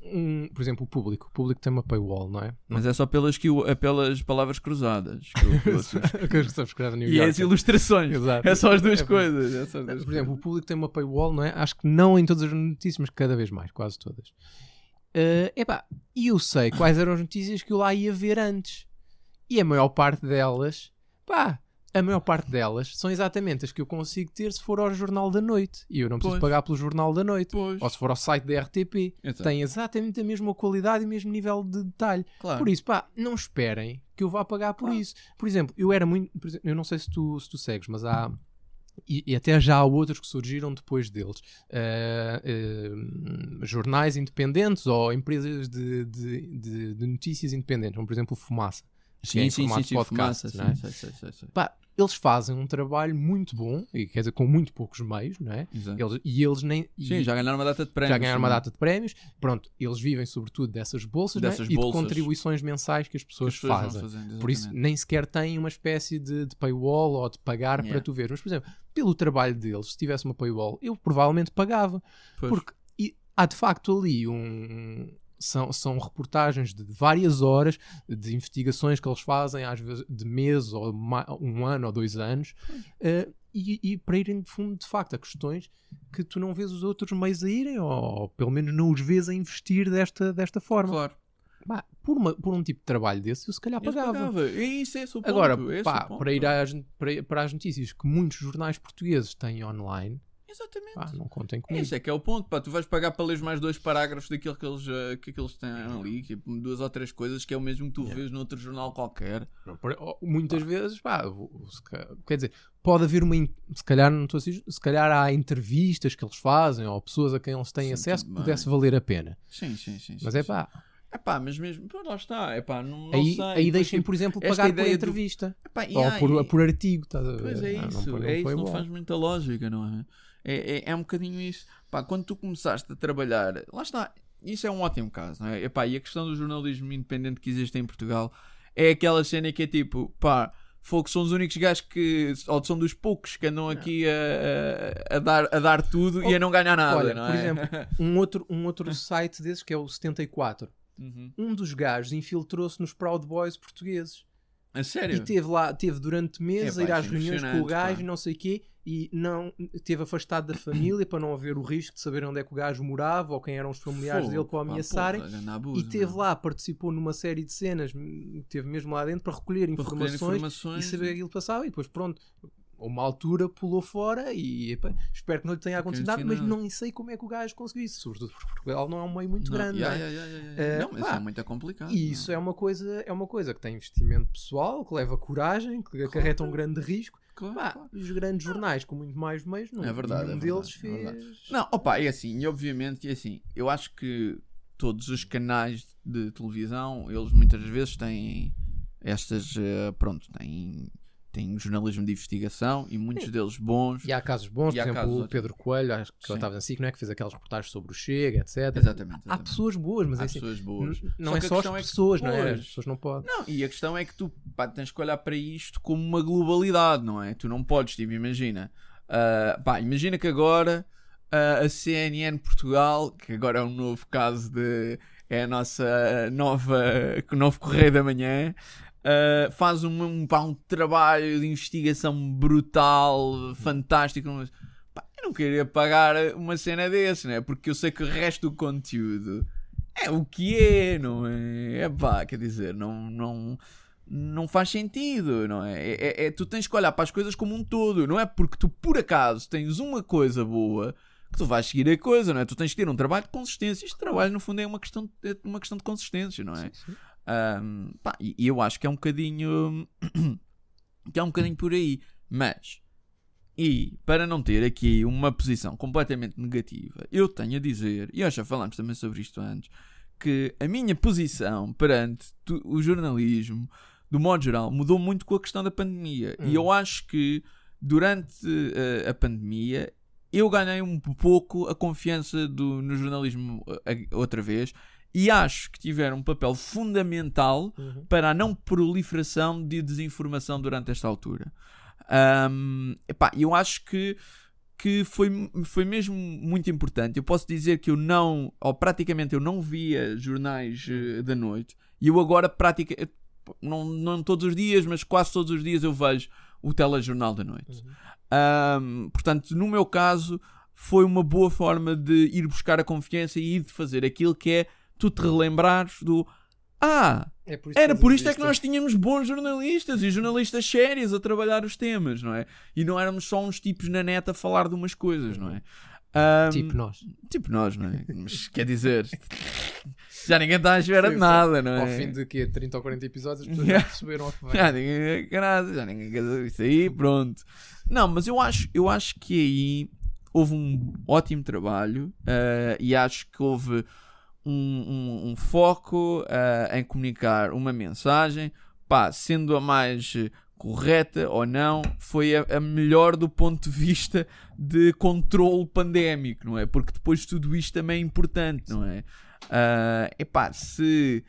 um- por exemplo, o público. O público tem uma paywall, não é? Mas é só pelas, que é pelas palavras cruzadas que eu, que eu *laughs* no New E York. as ilustrações. Exato. É só as duas É, coisas. é as duas Por exemplo, o coisas. público tem uma paywall, não é? Acho que não em todas as notícias, mas cada vez mais, quase todas. Eh, epá, e eu sei quais eram as notícias que eu lá ia ver antes. E a maior parte delas, pá, a maior parte delas são exatamente as que eu consigo ter se for ao Jornal da Noite. E eu não preciso Pois. pagar pelo Jornal da Noite. Pois. Ou se for ao site da RTP. Exato. Tem exatamente a mesma qualidade e o mesmo nível de detalhe. Claro. Por isso, pá, não esperem que eu vá pagar por isso. Por exemplo, eu era muito. exemplo, eu não sei se tu, se tu segues, mas há. E, e até já há outros que surgiram depois deles. Ah, ah, jornais independentes ou empresas de, de, de- de notícias independentes, como por exemplo o Fumaça. Que é em formato podcast, fumaça, é? sim, sei, sei, sei. Pá, eles fazem um trabalho muito bom, e quer dizer, com muito poucos meios, não é? Eles, e eles nem. e- Sim, já ganharam uma data de prémios. já ganharam uma também. data de prémios. Pronto, eles vivem sobretudo dessas bolsas, é? Dessas e de bolsas. contribuições mensais que as Que pessoas, as pessoas fazem. fazendo, Por isso, nem sequer têm uma espécie de, de paywall ou de pagar Yeah. para tu ver. Mas, por exemplo, pelo trabalho deles, se tivesse uma paywall, eu provavelmente pagava. Pois. Porque há de facto ali um. São, são reportagens de várias horas de investigações que eles fazem, às vezes de meses ou um ano ou dois anos, eh, e, e para irem de fundo, de facto, a questões que tu não vês os outros meios a irem, ou, ou pelo menos não os vês a investir desta, desta forma. Claro. Pá, por, uma- por um tipo de trabalho desse, eu se calhar pagava. pagava. E isso é. Agora, é pá, para ir às, para, para as notícias que muitos jornais portugueses têm online, Exatamente. Pá, não contem comigo. Esse é que é o ponto, pá. Tu vais pagar para ler mais dois parágrafos daquilo que eles, eh, que, que eles têm ali, tipo, duas ou três coisas que é o mesmo que tu Yeah. vês noutro jornal qualquer. Não, Muitas vezes, pá, se ca- quer dizer, pode haver uma. Se calhar, não estou a dizer- se calhar há entrevistas que eles fazem ou pessoas a quem eles têm Sim, acesso que pudesse valer a pena. Sim, sim, sim. Mas sim, é sim. pá, É pá, mas mesmo. Pô, lá está. É pá, não, não aí, sei. aí deixem, tipo, por exemplo, pagar por ideia do- entrevista epá, ou há- por, e- por artigo. Estás a ver? Pois é Ah, isso, não, foi- é isso, não faz muita lógica, não é? É, é, é um bocadinho isso. Pá, quando tu começaste a trabalhar, lá está, isso é um ótimo caso, não é? Epá, e a questão do jornalismo independente que existe em Portugal é aquela cena que é tipo, pá, fogo, são os únicos gajos que, ou são dos poucos que andam aqui a, a, dar, a dar tudo e a não ganhar nada, Olha, não por é? exemplo, *laughs* Um outro, um outro site desses que é o 74. Uhum. Um dos gajos infiltrou-se nos Proud Boys portugueses. A sério? E teve lá, teve durante meses É, a ir às reuniões com o gajo pá. e não sei o quê, e não teve afastado da família para não haver o risco de saber onde é que o gajo morava ou quem eram os familiares Fogo, dele para o ameaçarem. porra, abuso, e teve meu. lá, participou numa série de cenas, m- teve mesmo lá dentro para recolher Para recolher informações, informações e saber aquilo que passava. E depois, pronto, uma altura pulou fora e epá, espero que não lhe tenha acontecido nada, mas não sei como é que o gajo conseguiu isso. Sobretudo porque Portugal não é um meio muito Não, grande. yeah, não é? yeah, yeah, yeah, yeah. não, mas isso pá, é muito complicado. E isso é uma coisa, é uma coisa que tem investimento pessoal, que leva coragem, que acarreta um grande risco. Claro, Pá, claro. os grandes jornais com muito mais meios, não, É verdade, nenhum é deles verdade, é verdade. fez. Não, opa, é assim, e obviamente, e assim, eu acho que todos os canais de televisão, eles muitas vezes têm estas, eh, pronto, têm, têm jornalismo de investigação e muitos deles bons. E há casos bons, E por há exemplo, o. Pedro Coelho, acho que Sim. ele estava na SIC, não é? Que fez aquelas reportagens sobre o Chega, etc. Exatamente. Há exatamente. pessoas boas, mas Há é assim, pessoas boas. não Só é só as é que pessoas, não é? As pessoas não podem. Não, e a questão é que tu pá, tens que olhar para isto como uma globalidade, não é? Tu não podes, tipo, imagina. ah, pá, imagina que agora ah, a CNN Portugal, que agora é um novo caso de. é a nossa nova. o novo Correio da Manhã. Ah, faz um, um, pá, um trabalho de investigação brutal, fantástico. pá, eu não queria pagar uma cena desse, né? Porque eu sei que o resto do conteúdo é o que é, não é? É pá, quer dizer, não, não, não faz sentido, não é? É, é- é- Tu tens que olhar para as coisas como um todo, não é porque tu por acaso tens uma coisa boa que tu vais seguir a coisa, não é? Tu tens que ter um trabalho de consistência. Este trabalho, no fundo, é uma questão, é uma questão de consistência, não é? Sim, sim. Pá, e eu acho que é um bocadinho *clears throat* que é um bocadinho por aí mas e para não ter aqui uma posição completamente negativa eu tenho a dizer e já falámos também sobre isto antes que a minha posição perante o jornalismo do modo geral mudou muito com a questão da pandemia Hum. e eu acho que durante eh, a pandemia eu ganhei um pouco a confiança do, no jornalismo eh, outra vez e acho que tiveram um papel fundamental Uhum. para a não proliferação de desinformação durante esta altura. Ahm, epá, eu acho que, que foi, foi mesmo muito importante. Eu posso dizer que eu não, ou praticamente eu não via jornais eh, da noite, e eu agora pratica, eh, não, não todos os dias, mas quase todos os dias eu vejo o telejornal da noite. Uhum. Ahm, portanto, no meu caso, foi uma boa forma de ir buscar a confiança e ir de fazer aquilo que é tu te relembrares do ah, É por isso era por isto é que nós tínhamos bons jornalistas e jornalistas sérios a trabalhar os temas, não é? E não éramos só uns tipos na net a falar de umas coisas, não é? Ahm, Tipo nós. tipo nós, não é? Mas quer dizer, já ninguém está à espera de nada, não é? Ao fim de quê? 30 ou 40 episódios, as pessoas já perceberam o que vai. Já ninguém, graças, já ninguém quer saber isso aí, pronto. Não, mas eu acho, eu acho que aí houve um ótimo trabalho eh, e acho que houve um, um- um foco eh, em comunicar uma mensagem, pá, sendo a mais correta ou não, foi a, a melhor do ponto de vista de controle pandémico, não é? Porque depois tudo isto também é importante, não é? Ah, epá, se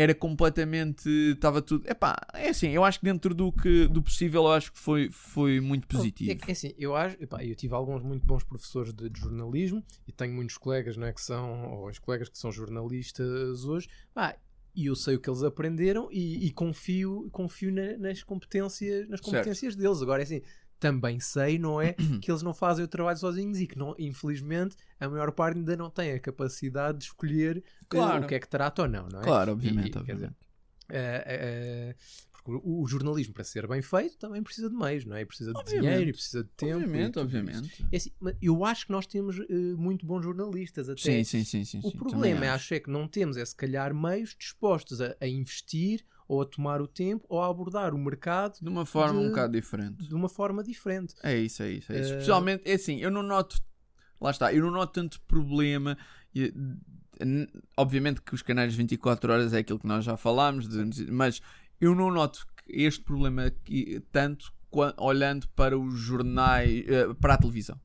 era completamente. Estava tudo. Epá, é assim, eu acho que dentro do, que, do possível, eu acho que foi, foi muito positivo. É, é assim, eu acho, epá, eu tive alguns muito bons professores de, de jornalismo e tenho muitos colegas, não é, que são, ou os colegas que são jornalistas hoje, pá, e eu sei o que eles aprenderam e, e confio, confio na- nas competências, nas competências deles. Agora é assim, também sei, não é, que eles não fazem o trabalho sozinhos e que não, infelizmente a maior parte ainda não tem a capacidade de escolher eh, Claro. o que é que trata ou não, não é? Claro, obviamente, E, obviamente. dizer, eh, eh, Porque o, o jornalismo, para ser bem feito, também precisa de meios, não é? Precisa de Obviamente. dinheiro, e precisa de tempo. obviamente, obviamente. É assim, eu acho que nós temos eh, muito bons jornalistas até. Sim, sim, sim, sim. O sim, problema é, acho. acho é que não temos, é se calhar, meios dispostos a, a investir ou a tomar o tempo ou a abordar o mercado De uma forma um de- bocado diferente. de uma forma diferente. É isso, é isso, é isso. Eh, Especialmente, é assim, eu não noto. Lá está, eu não noto tanto problema. Obviamente que os canais de 24 horas é aquilo que nós já falámos, de- mas eu não noto este problema aqui, tanto olhando para os jornais, eh, para a televisão.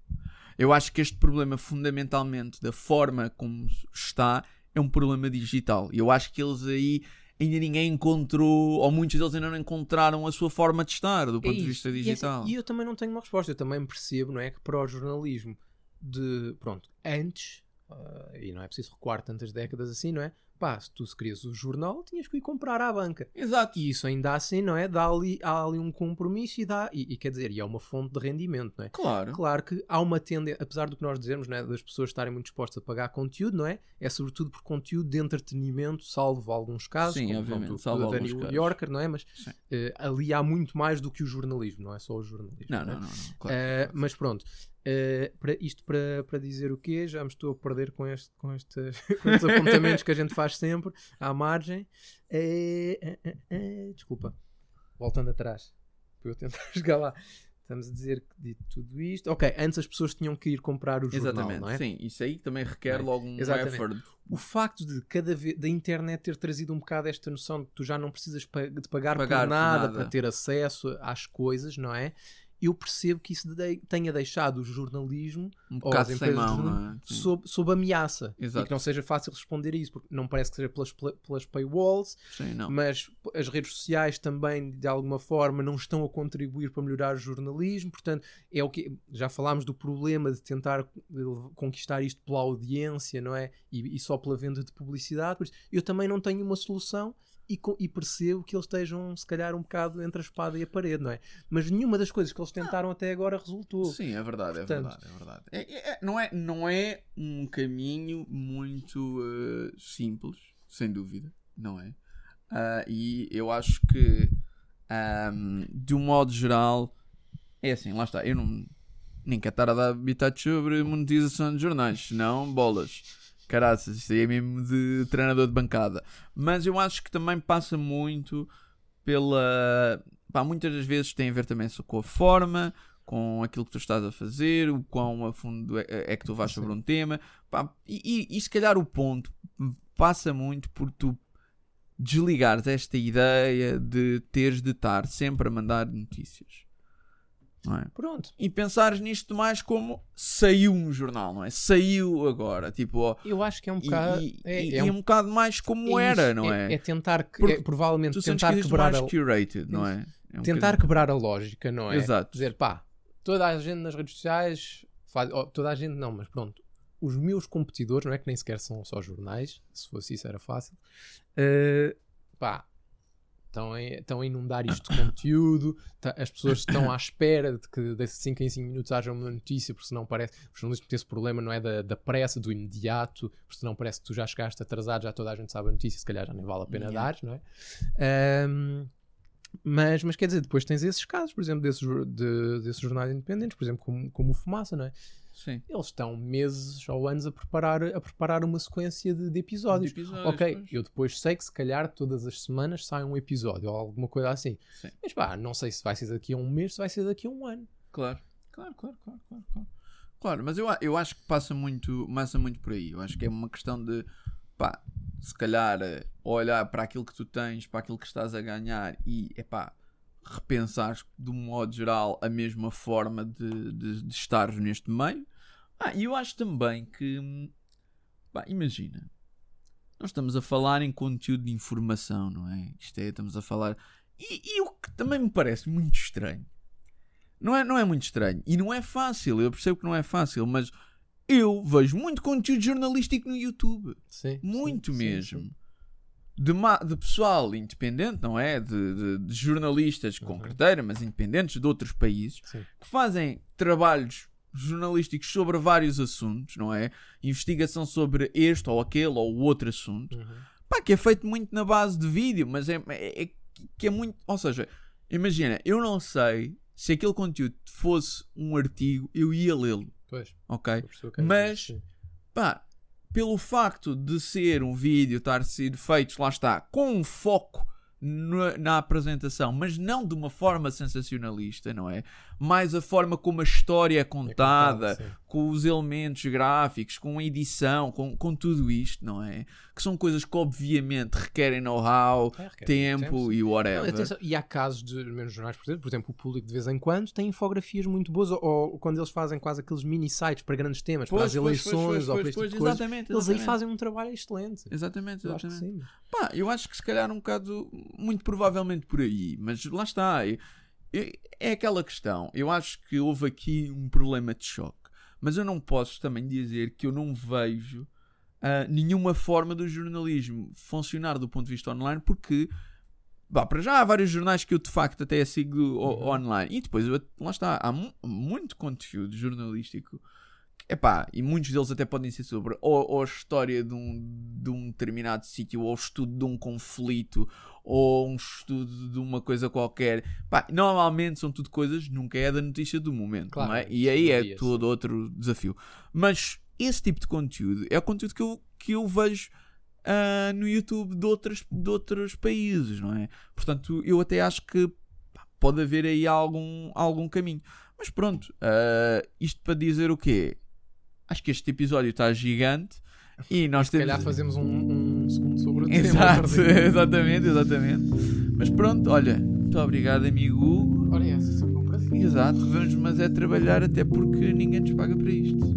Eu acho que este problema, fundamentalmente, da forma como está, é um problema digital. E eu acho que eles aí ainda ninguém encontrou, ou muitos deles ainda não encontraram a sua forma de estar do É ponto de vista E assim, digital. E, eu também não tenho uma resposta. Eu também percebo, não é? Que para o jornalismo de. Pronto, antes, ah, e não é preciso recuar tantas décadas assim, não é? Pá, se tu se querias o jornal, tinhas que ir comprar à banca. Exato. E isso ainda assim, não é? Dá ali, há ali um compromisso e dá. E, e quer dizer, e é uma fonte de rendimento, não é? Claro. Claro que há uma tendência, apesar do que nós dizemos, não é? das pessoas estarem muito dispostas a pagar conteúdo, não é? É sobretudo por conteúdo de entretenimento, salvo alguns casos, Sim, como obviamente, pronto, salvo alguns New casos. Yorker, não é? Mas eh, ali há muito mais do que o jornalismo, não é só o jornalismo. Não, é? não, não. não. Claro, Eh, claro. Mas pronto, para, isto para, para dizer o quê? Já me estou a perder com, este, com, estes, *laughs* com estes apontamentos que a gente faz sempre à margem. Eh, eh, desculpa, voltando atrás, para eu tentar *laughs* chegar lá. Estamos a dizer que de tudo isto. Ok, antes as pessoas tinham que ir comprar o jornal, Exatamente. não é? Sim, isso aí também requer é? logo um Exatamente. effort. O facto de cada vez da internet ter trazido um bocado esta noção de que tu já não precisas de pagar, Pagar por por nada, nada. para ter acesso às coisas, não é? Eu percebo que isso de- tenha deixado o jornalismo Um ou as empresas mão, jornalismo não é? Sob, sob ameaça. Exato. E que não seja fácil responder a isso, porque não parece que seja pelas, pelas paywalls, Sim, não. mas as redes sociais também, de alguma forma, não estão a contribuir para melhorar o jornalismo. Portanto, é o que já falámos do problema de tentar conquistar isto pela audiência, não é? E, e só pela venda de publicidade. Por isso, eu também não tenho uma solução. E, e percebo que eles estejam, se calhar, um bocado entre a espada e a parede, não é? Mas nenhuma das coisas que eles tentaram até agora resultou. Sim, é verdade, é Portanto- verdade, é verdade. É- é- é- não, é, não é um caminho muito eh, simples, sem dúvida, não é? Ah, e eu acho que, ahm, de um modo geral, é assim, lá está, eu não nem quero estar a dar habitats sobre monetização de jornais, senão bolas. Caraças, isto aí é mesmo de treinador de bancada. Mas eu acho que também passa muito pela. Pá, muitas das vezes tem a ver também só com a forma, com aquilo que tu estás a fazer, o quão a fundo é, é que tu vais sobre um tema. Pá, e, e, e se calhar o ponto passa muito por tu desligares esta ideia de teres de estar sempre a mandar notícias. É? Pronto. E pensares nisto mais como saiu um jornal, não é? Saiu agora. Tipo, ó, Eu acho que é um bocado. e- é, e é é um um bocado mais como É era, não é? É tentar, que- Porque é, provavelmente, tentar que quebrar, mais a, curated, não é? É um tentar bocadinho- quebrar a lógica, não é? Exato. Dizer, pá, toda a gente nas redes sociais, faz, oh, toda a gente não, mas pronto, os meus competidores, não é que nem sequer são só jornais, se fosse isso era fácil, eh, pá, estão a, estão a inundar isto de conteúdo, tá- as pessoas estão à espera de que de 5 em 5 minutos haja uma notícia, porque senão parece. Os jornalistas têm esse problema, não é? Da, da pressa, do imediato, porque senão parece que tu já chegaste atrasado, já toda a gente sabe a notícia, se calhar já nem vale a pena Yeah. dar, não é? Ahm, mas, mas quer dizer, depois tens esses casos, por exemplo, desses, de- desses jornais independentes, por exemplo, como, como o Fumaça, não é? Sim. Eles estão meses ou anos a preparar, a preparar uma sequência de, de episódios. De episódios, ok, pois. eu depois sei que se calhar todas as semanas sai um episódio ou alguma coisa assim. Sim. Mas pá, não sei se vai ser daqui a um mês, se vai ser daqui a um ano. Claro. Claro, claro, claro, claro. Claro, Claro, mas eu, eu acho que passa muito, passa muito por aí. Eu acho que é uma questão de, pá, se calhar eh, olhar para aquilo que tu tens, para aquilo que estás a ganhar e, é pá, repensar de um modo geral a mesma forma de, de, de estar neste meio. Ah, e eu acho também que, imagina, nós estamos a falar em conteúdo de informação, não é? Isto é, estamos a falar. E, e o que também me parece muito estranho. Não é, não é muito estranho. E não é fácil. Eu percebo que não é fácil, mas eu vejo muito conteúdo jornalístico no YouTube. Sim, Muito sim, sim, mesmo. sim. De, de pessoal independente, não é? De, de- de jornalistas com Uhum. carteira, mas independentes de outros países, Sim. que fazem trabalhos jornalísticos sobre vários assuntos, não é? Investigação sobre este ou aquele ou outro assunto. Uhum. Pá, que é feito muito na base de vídeo, mas é, é- é- que- é muito. Ou seja, imagina, eu não sei se aquele conteúdo fosse um artigo, eu ia lê-lo, Pois, ok? quer Mas-. Pá, pelo facto de ser um vídeo, estar sido feito, lá está, com um foco na, na apresentação, mas não de uma forma sensacionalista, não é? Mais a forma como a história é É contada, contado, sim. com os elementos gráficos, com a edição, com, com tudo isto, não é? Que são coisas que obviamente requerem know-how, É, requer tempo e whatever. Atenção, e há casos de menos jornais, por exemplo, por exemplo, o público de vez em quando tem infografias muito boas, ou, ou quando eles fazem quase aqueles mini sites para grandes temas, para as eleições ou para este tipo coisas, exatamente, eles aí exatamente. fazem um trabalho excelente. Exatamente, Eu acho que exatamente. sim. Pá, eu acho que se calhar um bocado, muito provavelmente por aí, mas lá está. eu- é aquela questão. Eu acho que houve aqui um problema de choque, mas eu não posso também dizer que eu não vejo ah, nenhuma forma do jornalismo funcionar do ponto de vista online, porque. Bah, para já há vários jornais que eu de facto até sigo Uhum. online e depois eu- lá está, há mu- muito conteúdo jornalístico Epá, e muitos deles até podem ser sobre ou, ou a história de um, de um determinado sítio, ou o estudo de um conflito, ou um estudo de uma coisa qualquer. Pá, normalmente são tudo coisas, nunca é da notícia do momento, Claro, é? E aí é varia, todo outro desafio. Mas esse tipo de conteúdo é o conteúdo que eu, que eu vejo ah, no YouTube de, outras, de outros países, não é? Portanto, eu até acho que pá, pode haver aí algum, algum caminho. Mas pronto, ah, isto para dizer o quê? Acho que este episódio está gigante e *laughs* nós Se temos. calhar fazemos um, um segundo sobre o tema. Exato, *laughs* exatamente, exatamente. Mas pronto, olha, muito obrigado, amigo Hugo. Ora, é essa, sempre um prazer. Exato, vamos, mas é trabalhar até porque ninguém nos paga para isto.